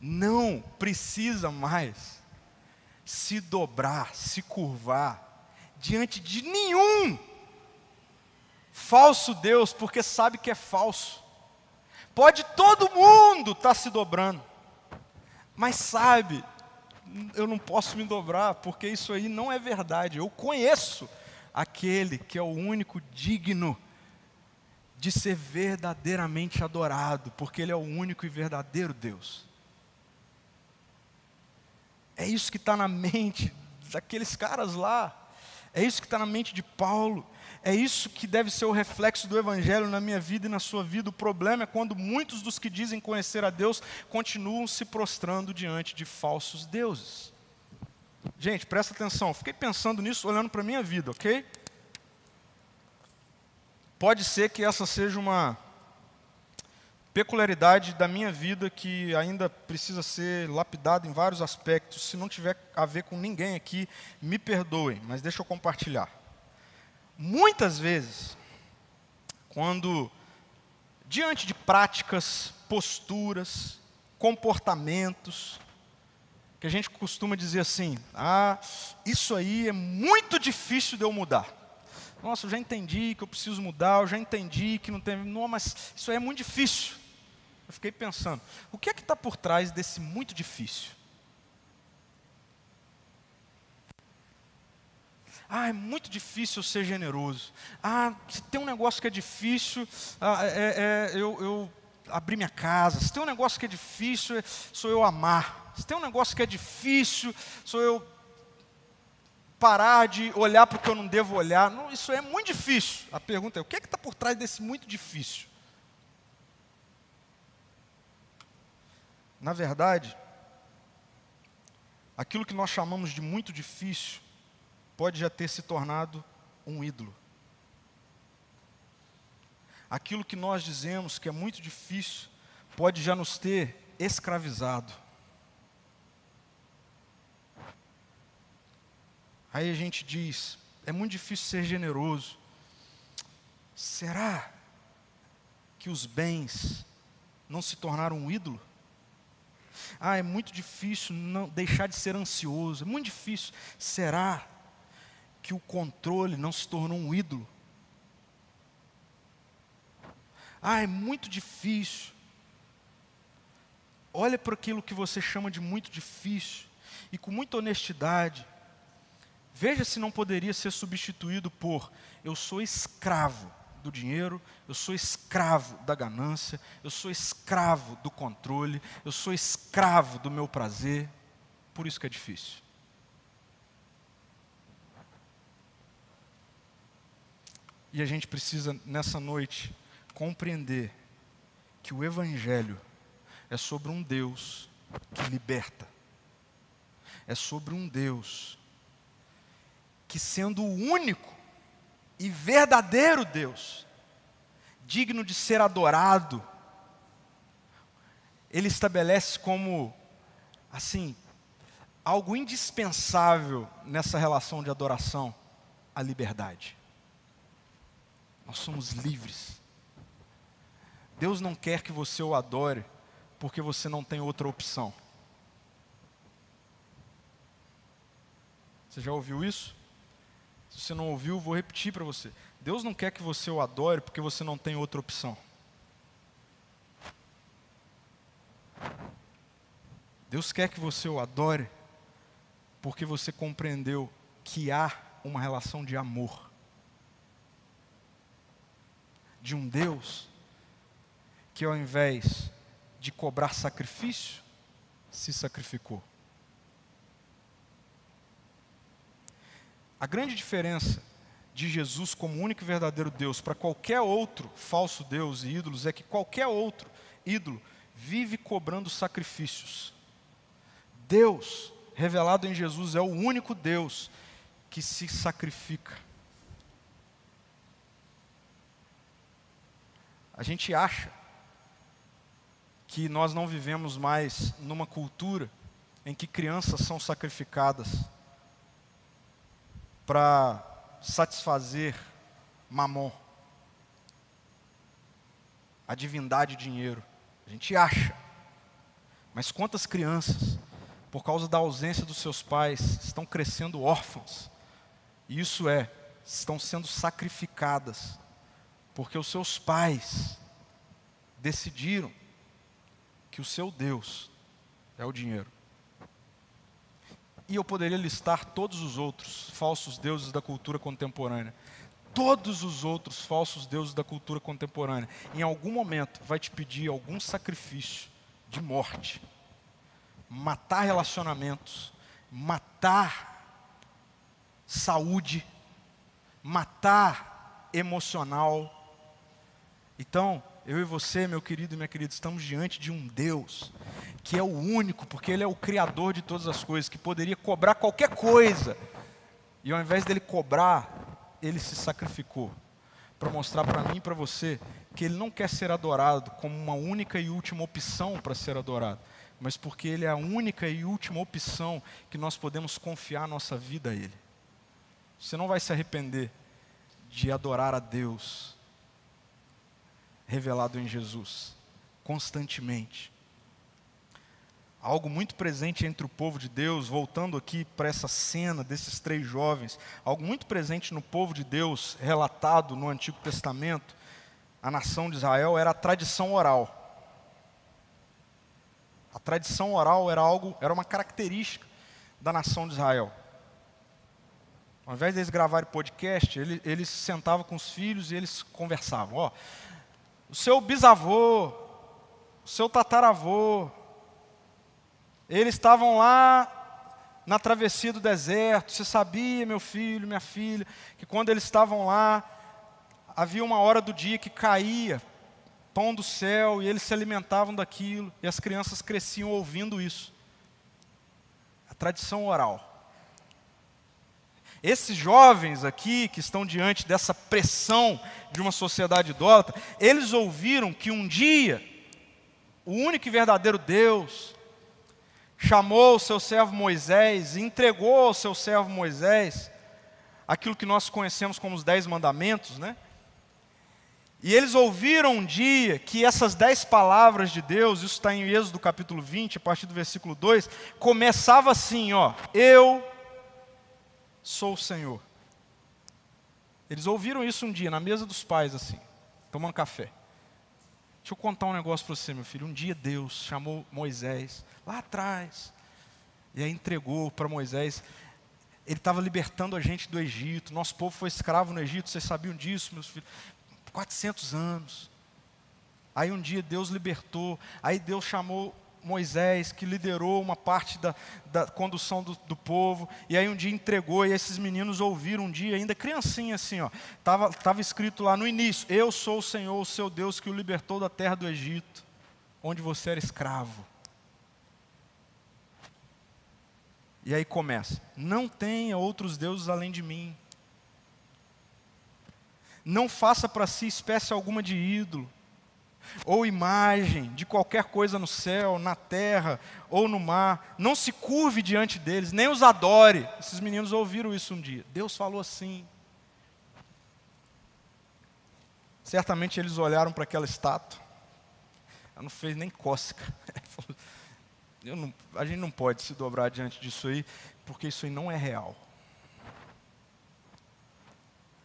Não precisa mais se dobrar, se curvar diante de nenhum falso Deus, porque sabe que é falso. Pode todo mundo estar tá se dobrando, mas sabe, eu não posso me dobrar, porque isso aí não é verdade. Eu conheço aquele que é o único digno de ser verdadeiramente adorado, porque Ele é o único e verdadeiro Deus. É isso que está na mente daqueles caras lá, é isso que está na mente de Paulo. É isso que deve ser o reflexo do Evangelho na minha vida e na sua vida. O problema é quando muitos dos que dizem conhecer a Deus continuam se prostrando diante de falsos deuses. Gente, presta atenção, fiquei pensando nisso olhando para a minha vida, ok? Pode ser que essa seja uma peculiaridade da minha vida que ainda precisa ser lapidada em vários aspectos. Se não tiver a ver com ninguém aqui, me perdoem, mas deixa eu compartilhar. Muitas vezes, quando diante de práticas, posturas, comportamentos, que a gente costuma dizer assim: ah, isso aí é muito difícil de eu mudar. Nossa, eu já entendi que eu preciso mudar, eu já entendi que não tem. Não, mas isso aí é muito difícil. Eu fiquei pensando: o que é que está por trás desse muito difícil? Ah, é muito difícil ser generoso. Ah, se tem um negócio que é difícil, ah, é, é, é, eu, eu abrir minha casa. Se tem um negócio que é difícil, é, sou eu amar. Se tem um negócio que é difícil, sou eu parar de olhar para o que eu não devo olhar. Não, isso é muito difícil. A pergunta é: o que é que está por trás desse muito difícil? Na verdade, aquilo que nós chamamos de muito difícil pode já ter se tornado um ídolo. Aquilo que nós dizemos que é muito difícil pode já nos ter escravizado. Aí a gente diz: é muito difícil ser generoso. Será que os bens não se tornaram um ídolo? Ah, é muito difícil não deixar de ser ansioso. É muito difícil. Será que o controle não se tornou um ídolo. Ah, é muito difícil. Olha para aquilo que você chama de muito difícil e com muita honestidade. Veja se não poderia ser substituído por eu sou escravo do dinheiro, eu sou escravo da ganância, eu sou escravo do controle, eu sou escravo do meu prazer. Por isso que é difícil. E a gente precisa, nessa noite, compreender que o Evangelho é sobre um Deus que liberta, é sobre um Deus que, sendo o único e verdadeiro Deus, digno de ser adorado, ele estabelece como, assim, algo indispensável nessa relação de adoração, a liberdade. Nós somos livres. Deus não quer que você o adore porque você não tem outra opção. Você já ouviu isso? Se você não ouviu, vou repetir para você. Deus não quer que você o adore porque você não tem outra opção. Deus quer que você o adore porque você compreendeu que há uma relação de amor. De um Deus que, ao invés de cobrar sacrifício, se sacrificou. A grande diferença de Jesus como único e verdadeiro Deus para qualquer outro falso Deus e ídolos é que qualquer outro ídolo vive cobrando sacrifícios. Deus, revelado em Jesus, é o único Deus que se sacrifica. A gente acha que nós não vivemos mais numa cultura em que crianças são sacrificadas para satisfazer mamon, a divindade dinheiro. A gente acha. Mas quantas crianças por causa da ausência dos seus pais, estão crescendo órfãos. E isso é, estão sendo sacrificadas, porque os seus pais decidiram que o seu Deus é o dinheiro. E eu poderia listar todos os outros falsos deuses da cultura contemporânea. Todos os outros falsos deuses da cultura contemporânea, em algum momento, vai te pedir algum sacrifício de morte matar relacionamentos, matar saúde, matar emocional. Então, eu e você, meu querido e minha querida, estamos diante de um Deus que é o único, porque Ele é o Criador de todas as coisas, que poderia cobrar qualquer coisa, e ao invés dele cobrar, Ele se sacrificou para mostrar para mim e para você que Ele não quer ser adorado como uma única e última opção para ser adorado, mas porque Ele é a única e última opção que nós podemos confiar nossa vida a Ele. Você não vai se arrepender de adorar a Deus revelado em Jesus, constantemente. Algo muito presente entre o povo de Deus, voltando aqui para essa cena desses três jovens, algo muito presente no povo de Deus, relatado no Antigo Testamento, a nação de Israel, era a tradição oral. A tradição oral era algo, era uma característica da nação de Israel. Ao invés de eles gravarem podcast, eles, eles sentavam com os filhos e eles conversavam. Ó, o seu bisavô, o seu tataravô, eles estavam lá na travessia do deserto. Você sabia, meu filho, minha filha, que quando eles estavam lá, havia uma hora do dia que caía pão do céu, e eles se alimentavam daquilo, e as crianças cresciam ouvindo isso. A tradição oral. Esses jovens aqui, que estão diante dessa pressão de uma sociedade idólatra, eles ouviram que um dia, o único e verdadeiro Deus, chamou o seu servo Moisés e entregou ao seu servo Moisés aquilo que nós conhecemos como os Dez Mandamentos, né? E eles ouviram um dia que essas dez palavras de Deus, isso está em Êxodo capítulo 20, a partir do versículo 2, começava assim, ó, eu sou o Senhor. Eles ouviram isso um dia, na mesa dos pais, assim, tomando café. Deixa eu contar um negócio para você, meu filho. Um dia Deus chamou Moisés, lá atrás, e aí entregou para Moisés. Ele estava libertando a gente do Egito. Nosso povo foi escravo no Egito, vocês sabiam disso, meus filhos. 400 anos. Aí um dia Deus libertou, aí Deus chamou Moisés, que liderou uma parte da, da condução do, do, povo, e aí um dia entregou, e esses meninos ouviram um dia, ainda criancinha assim, ó, tava, tava escrito lá no início: Eu sou o Senhor, o seu Deus, que o libertou da terra do Egito, onde você era escravo. E aí começa: Não tenha outros deuses além de mim. Não faça para si espécie alguma de ídolo, ou imagem de qualquer coisa no céu, na terra ou no mar. Não se curve diante deles, nem os adore. Esses meninos ouviram isso um dia. Deus falou assim. Certamente eles olharam para aquela estátua Ela não fez nem cócega. Não, a gente não pode se dobrar diante disso aí, porque isso aí não é real.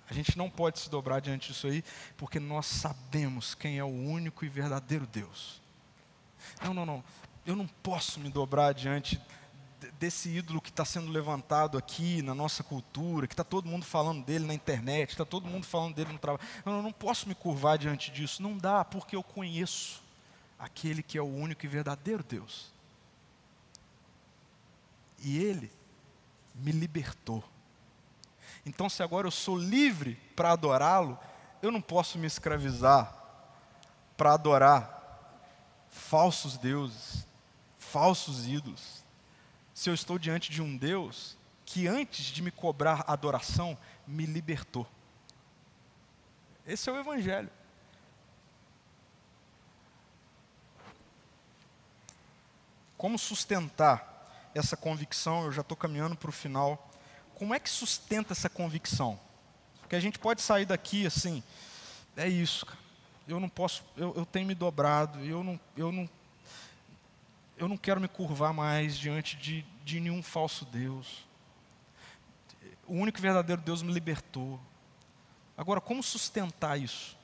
A gente não pode se dobrar diante disso aí, porque nós sabemos quem é o único e verdadeiro Deus. Não, não, não. Eu não posso me dobrar diante desse ídolo que está sendo levantado aqui na nossa cultura, que está todo mundo falando dele na internet, está todo mundo falando dele no trabalho. Não, eu não posso me curvar diante disso. Não dá, porque eu conheço aquele que é o único e verdadeiro Deus. E ele me libertou. Então, se agora eu sou livre para adorá-lo, eu não posso me escravizar para adorar falsos deuses, falsos ídolos. Se eu estou diante de um Deus que antes de me cobrar adoração, me libertou. Esse é o Evangelho. Como sustentar essa convicção? Eu já estou caminhando para o final. Como é que sustenta essa convicção? Porque a gente pode sair daqui assim, é isso, eu não posso, eu, eu tenho me dobrado, eu não, eu, não, eu não quero me curvar mais diante de, de nenhum falso Deus. O único verdadeiro Deus me libertou. Agora, como sustentar isso?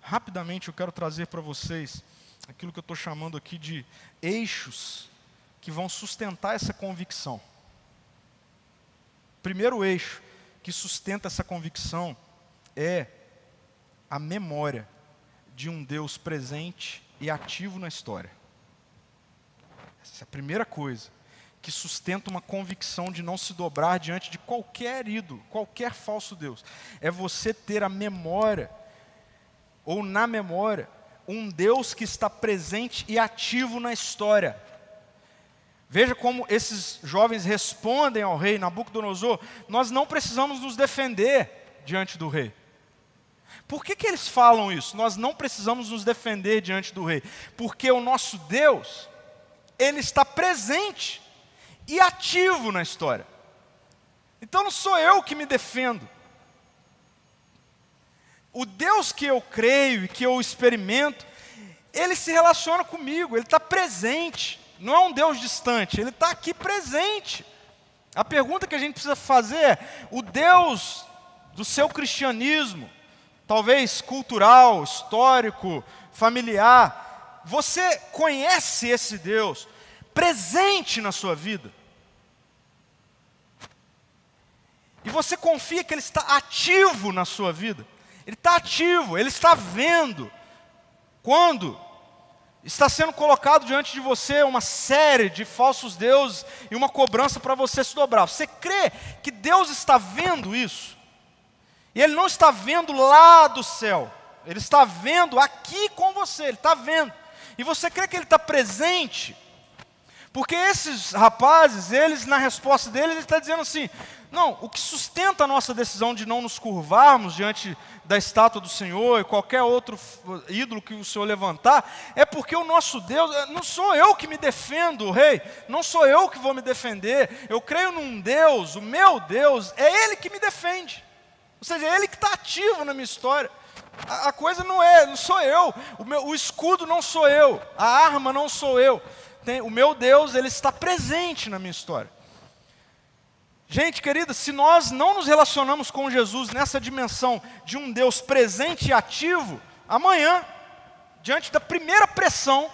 Rapidamente eu quero trazer para vocês aquilo que eu estou chamando aqui de eixos que vão sustentar essa convicção. Primeiro eixo que sustenta essa convicção é a memória de um Deus presente e ativo na história. Essa é a primeira coisa que sustenta uma convicção de não se dobrar diante de qualquer ídolo, qualquer falso Deus. É você ter a memória, ou na memória, um Deus que está presente e ativo na história. Veja como esses jovens respondem ao rei Nabucodonosor: Nós não precisamos nos defender diante do rei. Por que, que eles falam isso? Nós não precisamos nos defender diante do rei. Porque o nosso Deus, Ele está presente e ativo na história. Então não sou eu que me defendo. O Deus que eu creio e que eu experimento, Ele se relaciona comigo, Ele está presente não é um Deus distante, ele está aqui presente. A pergunta que a gente precisa fazer é: o Deus do seu cristianismo, talvez cultural, histórico, familiar, você conhece esse Deus presente na sua vida? E você confia que Ele está ativo na sua vida? Ele está ativo, Ele está vendo. Quando está sendo colocado diante de você uma série de falsos deuses e uma cobrança para você se dobrar. Você crê que Deus está vendo isso? E Ele não está vendo lá do céu, Ele está vendo aqui com você, Ele está vendo. E você crê que Ele está presente? Porque esses rapazes, eles, na resposta deles, ele está dizendo assim: não, o que sustenta a nossa decisão de não nos curvarmos diante da estátua do Senhor e qualquer outro ídolo que o Senhor levantar, é porque o nosso Deus, eh, não sou eu que me defendo, rei, não sou eu que vou me defender, eu creio num Deus, o meu Deus, é Ele que me defende, ou seja, é Ele que está ativo na minha história. A, a coisa não é, não sou eu, o, meu, o escudo não sou eu, a arma não sou eu, Tem, o meu Deus, Ele está presente na minha história. Gente querida, se nós não nos relacionamos com Jesus nessa dimensão de um Deus presente e ativo, amanhã, diante da primeira pressão,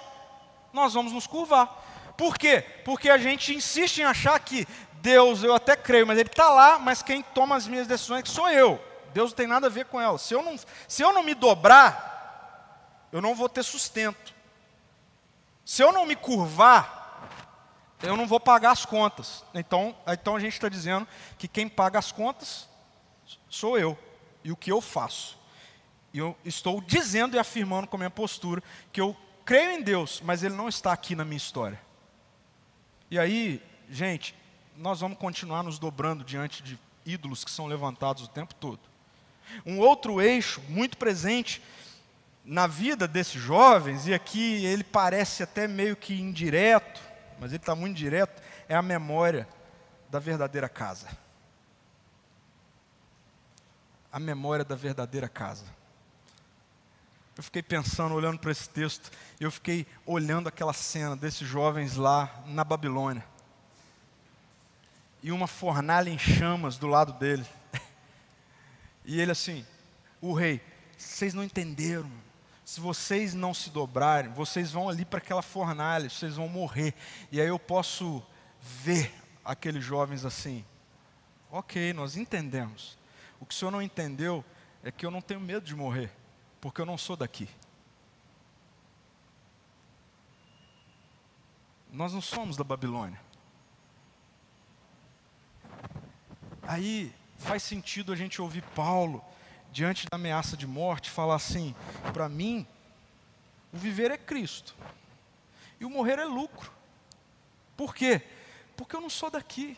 nós vamos nos curvar. Por quê? Porque a gente insiste em achar que Deus, eu até creio, mas Ele está lá, mas quem toma as minhas decisões sou eu. Deus não tem nada a ver com ela. Se eu não, se eu não me dobrar, eu não vou ter sustento. Se eu não me curvar, eu não vou pagar as contas. Então, então a gente está dizendo que quem paga as contas sou eu e o que eu faço. E eu estou dizendo e afirmando com a minha postura que eu creio em Deus, mas Ele não está aqui na minha história. E aí, gente, nós vamos continuar nos dobrando diante de ídolos que são levantados o tempo todo. Um outro eixo muito presente na vida desses jovens, e aqui ele parece até meio que indireto, mas ele está muito direto, é a memória da verdadeira casa. A memória da verdadeira casa. eu fiquei pensando, olhando para esse texto, eu fiquei olhando aquela cena desses jovens lá na Babilônia. E uma fornalha em chamas do lado dele. E ele assim, o rei, vocês não entenderam. Se vocês não se dobrarem, vocês vão ali para aquela fornalha, vocês vão morrer. E aí eu posso ver aqueles jovens assim. Ok, nós entendemos. O que o senhor não entendeu é que eu não tenho medo de morrer, porque eu não sou daqui. Nós não somos da Babilônia. Aí faz sentido a gente ouvir Paulo, diante da ameaça de morte, falar assim: para mim, o viver é Cristo, e o morrer é lucro. Por quê? Porque eu não sou daqui.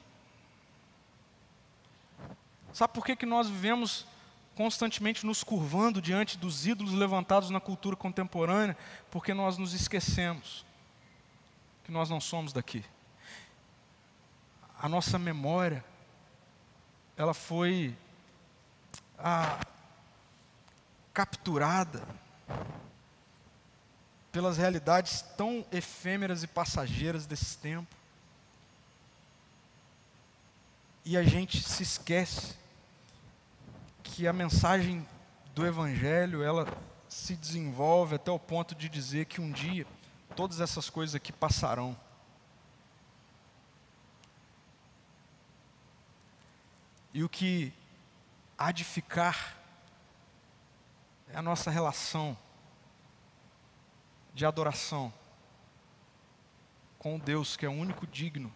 Sabe por que, que nós vivemos constantemente nos curvando diante dos ídolos levantados na cultura contemporânea? Porque nós nos esquecemos que nós não somos daqui. A nossa memória, ela foi ah, capturada pelas realidades tão efêmeras e passageiras desse tempo. E a gente se esquece que a mensagem do Evangelho, ela se desenvolve até o ponto de dizer que um dia todas essas coisas aqui passarão. E o que há de ficar é a nossa relação de adoração com o Deus que é o único digno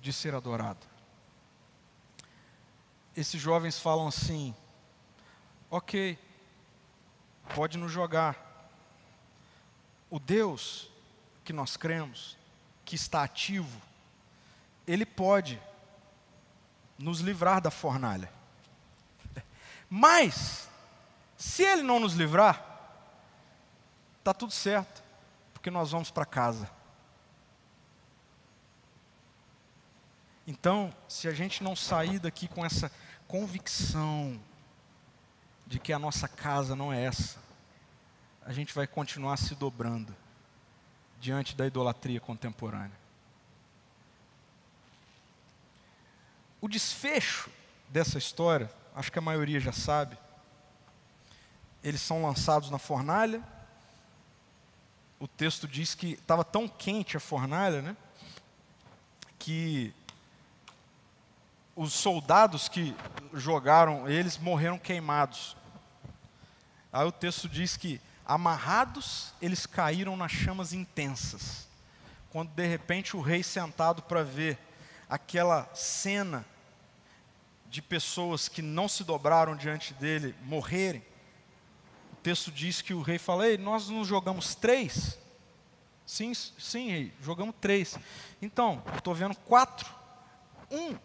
de ser adorado. Esses jovens falam assim: ok, pode nos jogar. O Deus que nós cremos, que está ativo, Ele pode nos livrar da fornalha. Mas, se Ele não nos livrar, está tudo certo, porque nós vamos para casa. Então, se a gente não sair daqui com essa convicção de que a nossa casa não é essa, a gente vai continuar se dobrando diante da idolatria contemporânea. O desfecho dessa história, acho que a maioria já sabe, eles são lançados na fornalha. O texto diz que estava tão quente a fornalha, né, que os soldados que jogaram eles morreram queimados. Aí o texto diz que, amarrados, eles caíram nas chamas intensas. Quando de repente o rei sentado para ver aquela cena de pessoas que não se dobraram diante dele morrerem, texto diz que o rei fala: Ei, nós não jogamos três? Sim, sim, rei, jogamos três. Então, estou vendo quatro. Um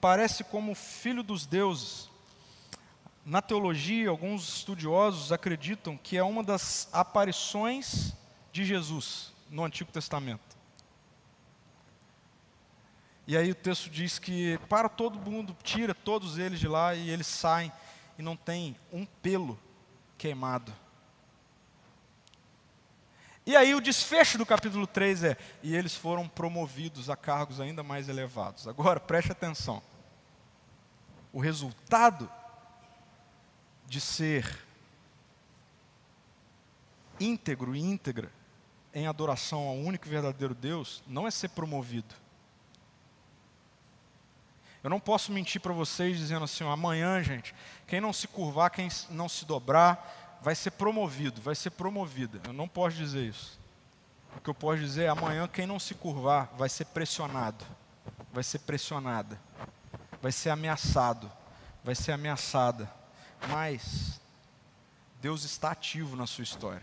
parece como filho dos deuses. Na teologia, alguns estudiosos acreditam que é uma das aparições de Jesus no Antigo Testamento. E aí o texto diz que para todo mundo, tira todos eles de lá e eles saem e não tem um pelo queimado. E aí o desfecho do capítulo 3 é: e eles foram promovidos a cargos ainda mais elevados. Agora preste atenção o resultado de ser íntegro e íntegra em adoração ao único e verdadeiro Deus não é ser promovido. Eu não posso mentir para vocês dizendo assim, amanhã, gente, quem não se curvar, quem não se dobrar, vai ser promovido, vai ser promovida. Eu não posso dizer isso. O que eu posso dizer é amanhã quem não se curvar vai ser pressionado, vai ser pressionada vai ser ameaçado, vai ser ameaçada. Mas Deus está ativo na sua história.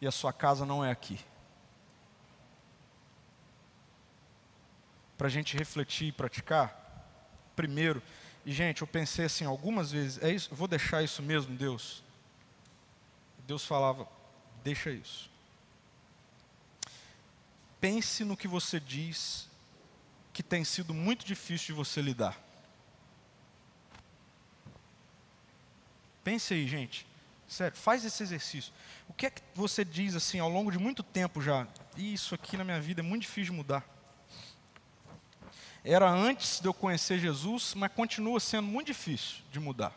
E a sua casa não é aqui. Para a gente refletir e praticar, primeiro, e gente, eu pensei assim algumas vezes, é isso, vou deixar isso mesmo, Deus. Deus falava, deixa isso. Pense no que você diz que tem sido muito difícil de você lidar? Pense aí, gente. Sério, faz esse exercício. O que é que você diz assim ao longo de muito tempo já? Isso aqui na minha vida é muito difícil de mudar. Era antes de eu conhecer Jesus, mas continua sendo muito difícil de mudar.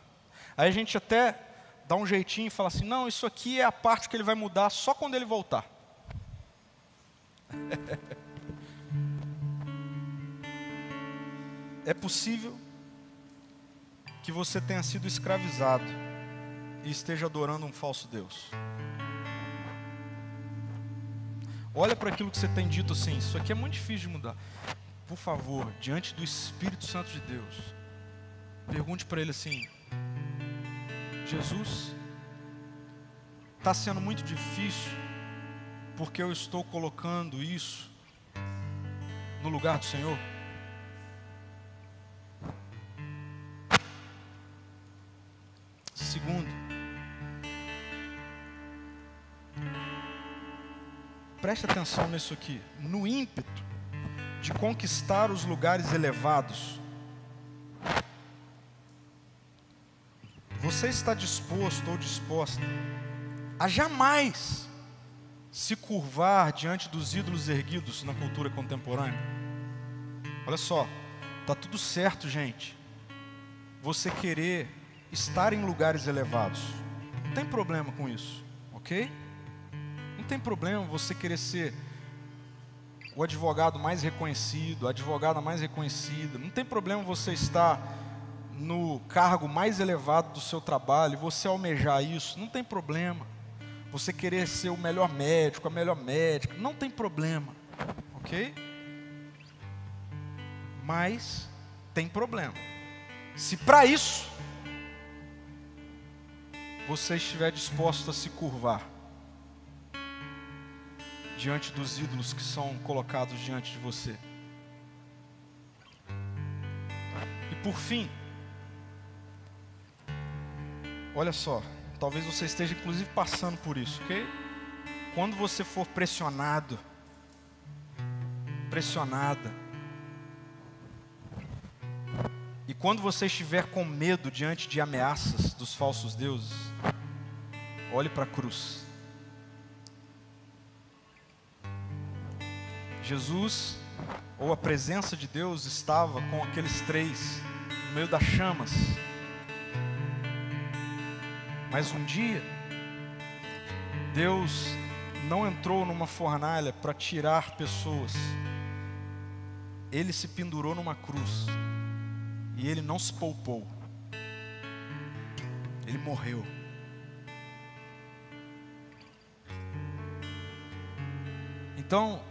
Aí a gente até dá um jeitinho e fala assim: não, isso aqui é a parte que ele vai mudar só quando ele voltar. é possível que você tenha sido escravizado e esteja adorando um falso Deus. Olha para aquilo que você tem dito assim: isso aqui é muito difícil de mudar. Por favor, diante do Espírito Santo de Deus, pergunte para ele assim: Jesus, está sendo muito difícil porque eu estou colocando isso no lugar do Senhor? Segundo, preste atenção nisso aqui. No ímpeto de conquistar os lugares elevados, você está disposto ou disposta a jamais se curvar diante dos ídolos erguidos na cultura contemporânea? Olha só, tá tudo certo, gente. Você querer estar em lugares elevados. Não tem problema com isso, ok? Não tem problema você querer ser o advogado mais reconhecido, a advogada mais reconhecida. Não tem problema você estar no cargo mais elevado do seu trabalho, você almejar isso, não tem problema. Você querer ser o melhor médico, a melhor médica, não tem problema, ok? Mas tem problema. Se para isso você estiver disposto a se curvar diante dos ídolos que são colocados diante de você. E por fim, olha só, talvez você esteja inclusive passando por isso, ok? Quando você for pressionado, pressionada, e quando você estiver com medo diante de ameaças dos falsos deuses, olhe para a cruz. Jesus, ou a presença de Deus, estava com aqueles três no meio das chamas. Mas um dia, Deus não entrou numa fornalha para tirar pessoas, Ele se pendurou numa cruz e ele não se poupou. Ele morreu. Então,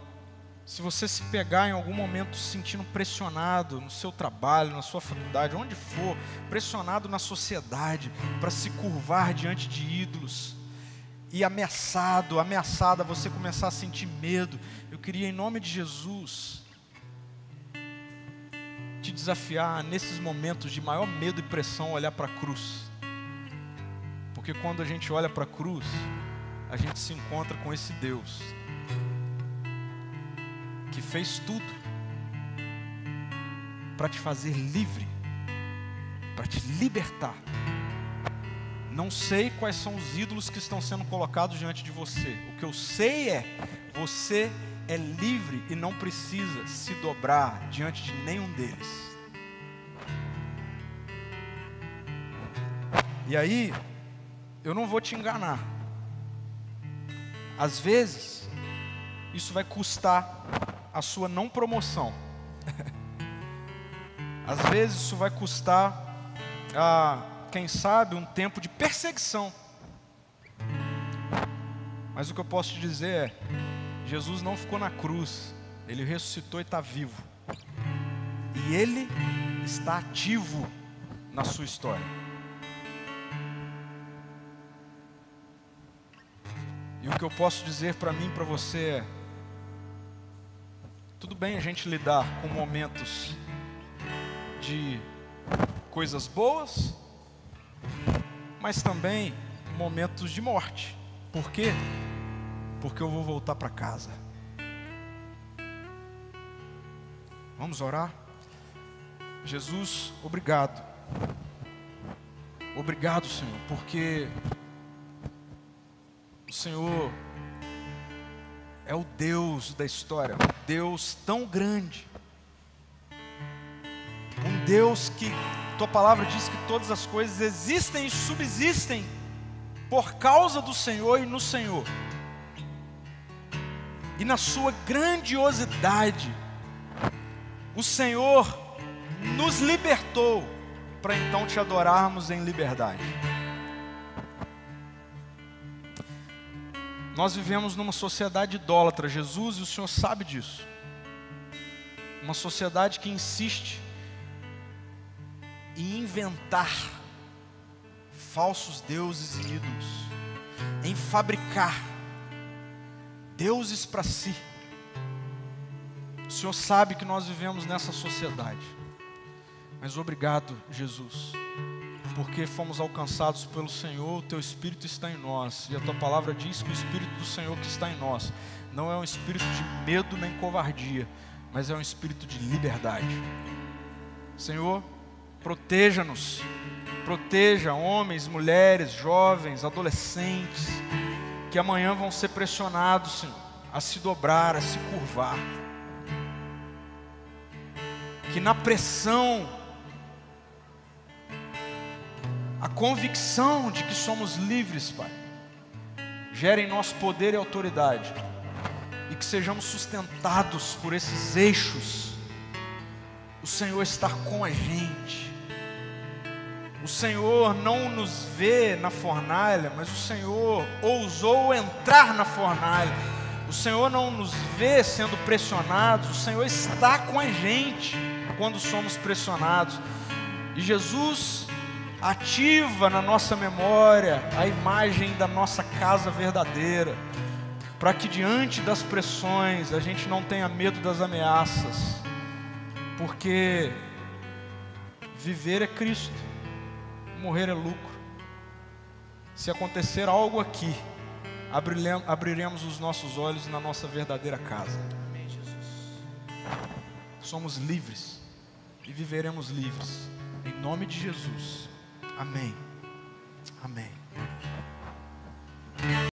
se você se pegar em algum momento se sentindo pressionado no seu trabalho, na sua faculdade, onde for, pressionado na sociedade para se curvar diante de ídolos, e ameaçado, ameaçada, você começar a sentir medo, eu queria em nome de Jesus te desafiar nesses momentos de maior medo e pressão olhar para a cruz. Porque quando a gente olha para a cruz, a gente se encontra com esse Deus que fez tudo para te fazer livre, para te libertar. Não sei quais são os ídolos que estão sendo colocados diante de você. O que eu sei é você é livre e não precisa se dobrar diante de nenhum deles. E aí, eu não vou te enganar. Às vezes, isso vai custar a sua não promoção. Às vezes, isso vai custar, ah, quem sabe, um tempo de perseguição. Mas o que eu posso te dizer é: Jesus não ficou na cruz, ele ressuscitou e está vivo. E ele está ativo na sua história. E o que eu posso dizer para mim e para você é: tudo bem a gente lidar com momentos de coisas boas, mas também momentos de morte. Por quê? porque eu vou voltar para casa. Vamos orar? Jesus, obrigado. Obrigado, Senhor, porque Senhor é o Deus da história, um Deus tão grande, um Deus que tua palavra diz que todas as coisas existem e subsistem por causa do Senhor e no Senhor. E na sua grandiosidade, o Senhor nos libertou para então te adorarmos em liberdade. Nós vivemos numa sociedade idólatra, Jesus, e o Senhor sabe disso. Uma sociedade que insiste em inventar falsos deuses e ídolos, em fabricar deuses para si. O Senhor sabe que nós vivemos nessa sociedade, mas obrigado, Jesus, porque fomos alcançados pelo Senhor, o Teu Espírito está em nós, e a Tua palavra diz que o Espírito do Senhor que está em nós não é um espírito de medo nem covardia, mas é um espírito de liberdade. Senhor, proteja-nos, proteja homens, mulheres, jovens, adolescentes, que amanhã vão ser pressionados, Senhor, a se dobrar, a se curvar. Que na pressão, a convicção de que somos livres, Pai, gere em nosso poder e autoridade, e que sejamos sustentados por esses eixos. O Senhor está com a gente o Senhor não nos vê na fornalha, mas o Senhor ousou entrar na fornalha. O Senhor não nos vê sendo pressionados, o Senhor está com a gente quando somos pressionados. E Jesus ativa na nossa memória a imagem da nossa casa verdadeira, para que diante das pressões a gente não tenha medo das ameaças, porque viver é Cristo morrer é lucro. Se acontecer algo aqui, abriremos os nossos olhos na nossa verdadeira casa. Somos livres e viveremos livres. Em nome de Jesus. Amém. Amém.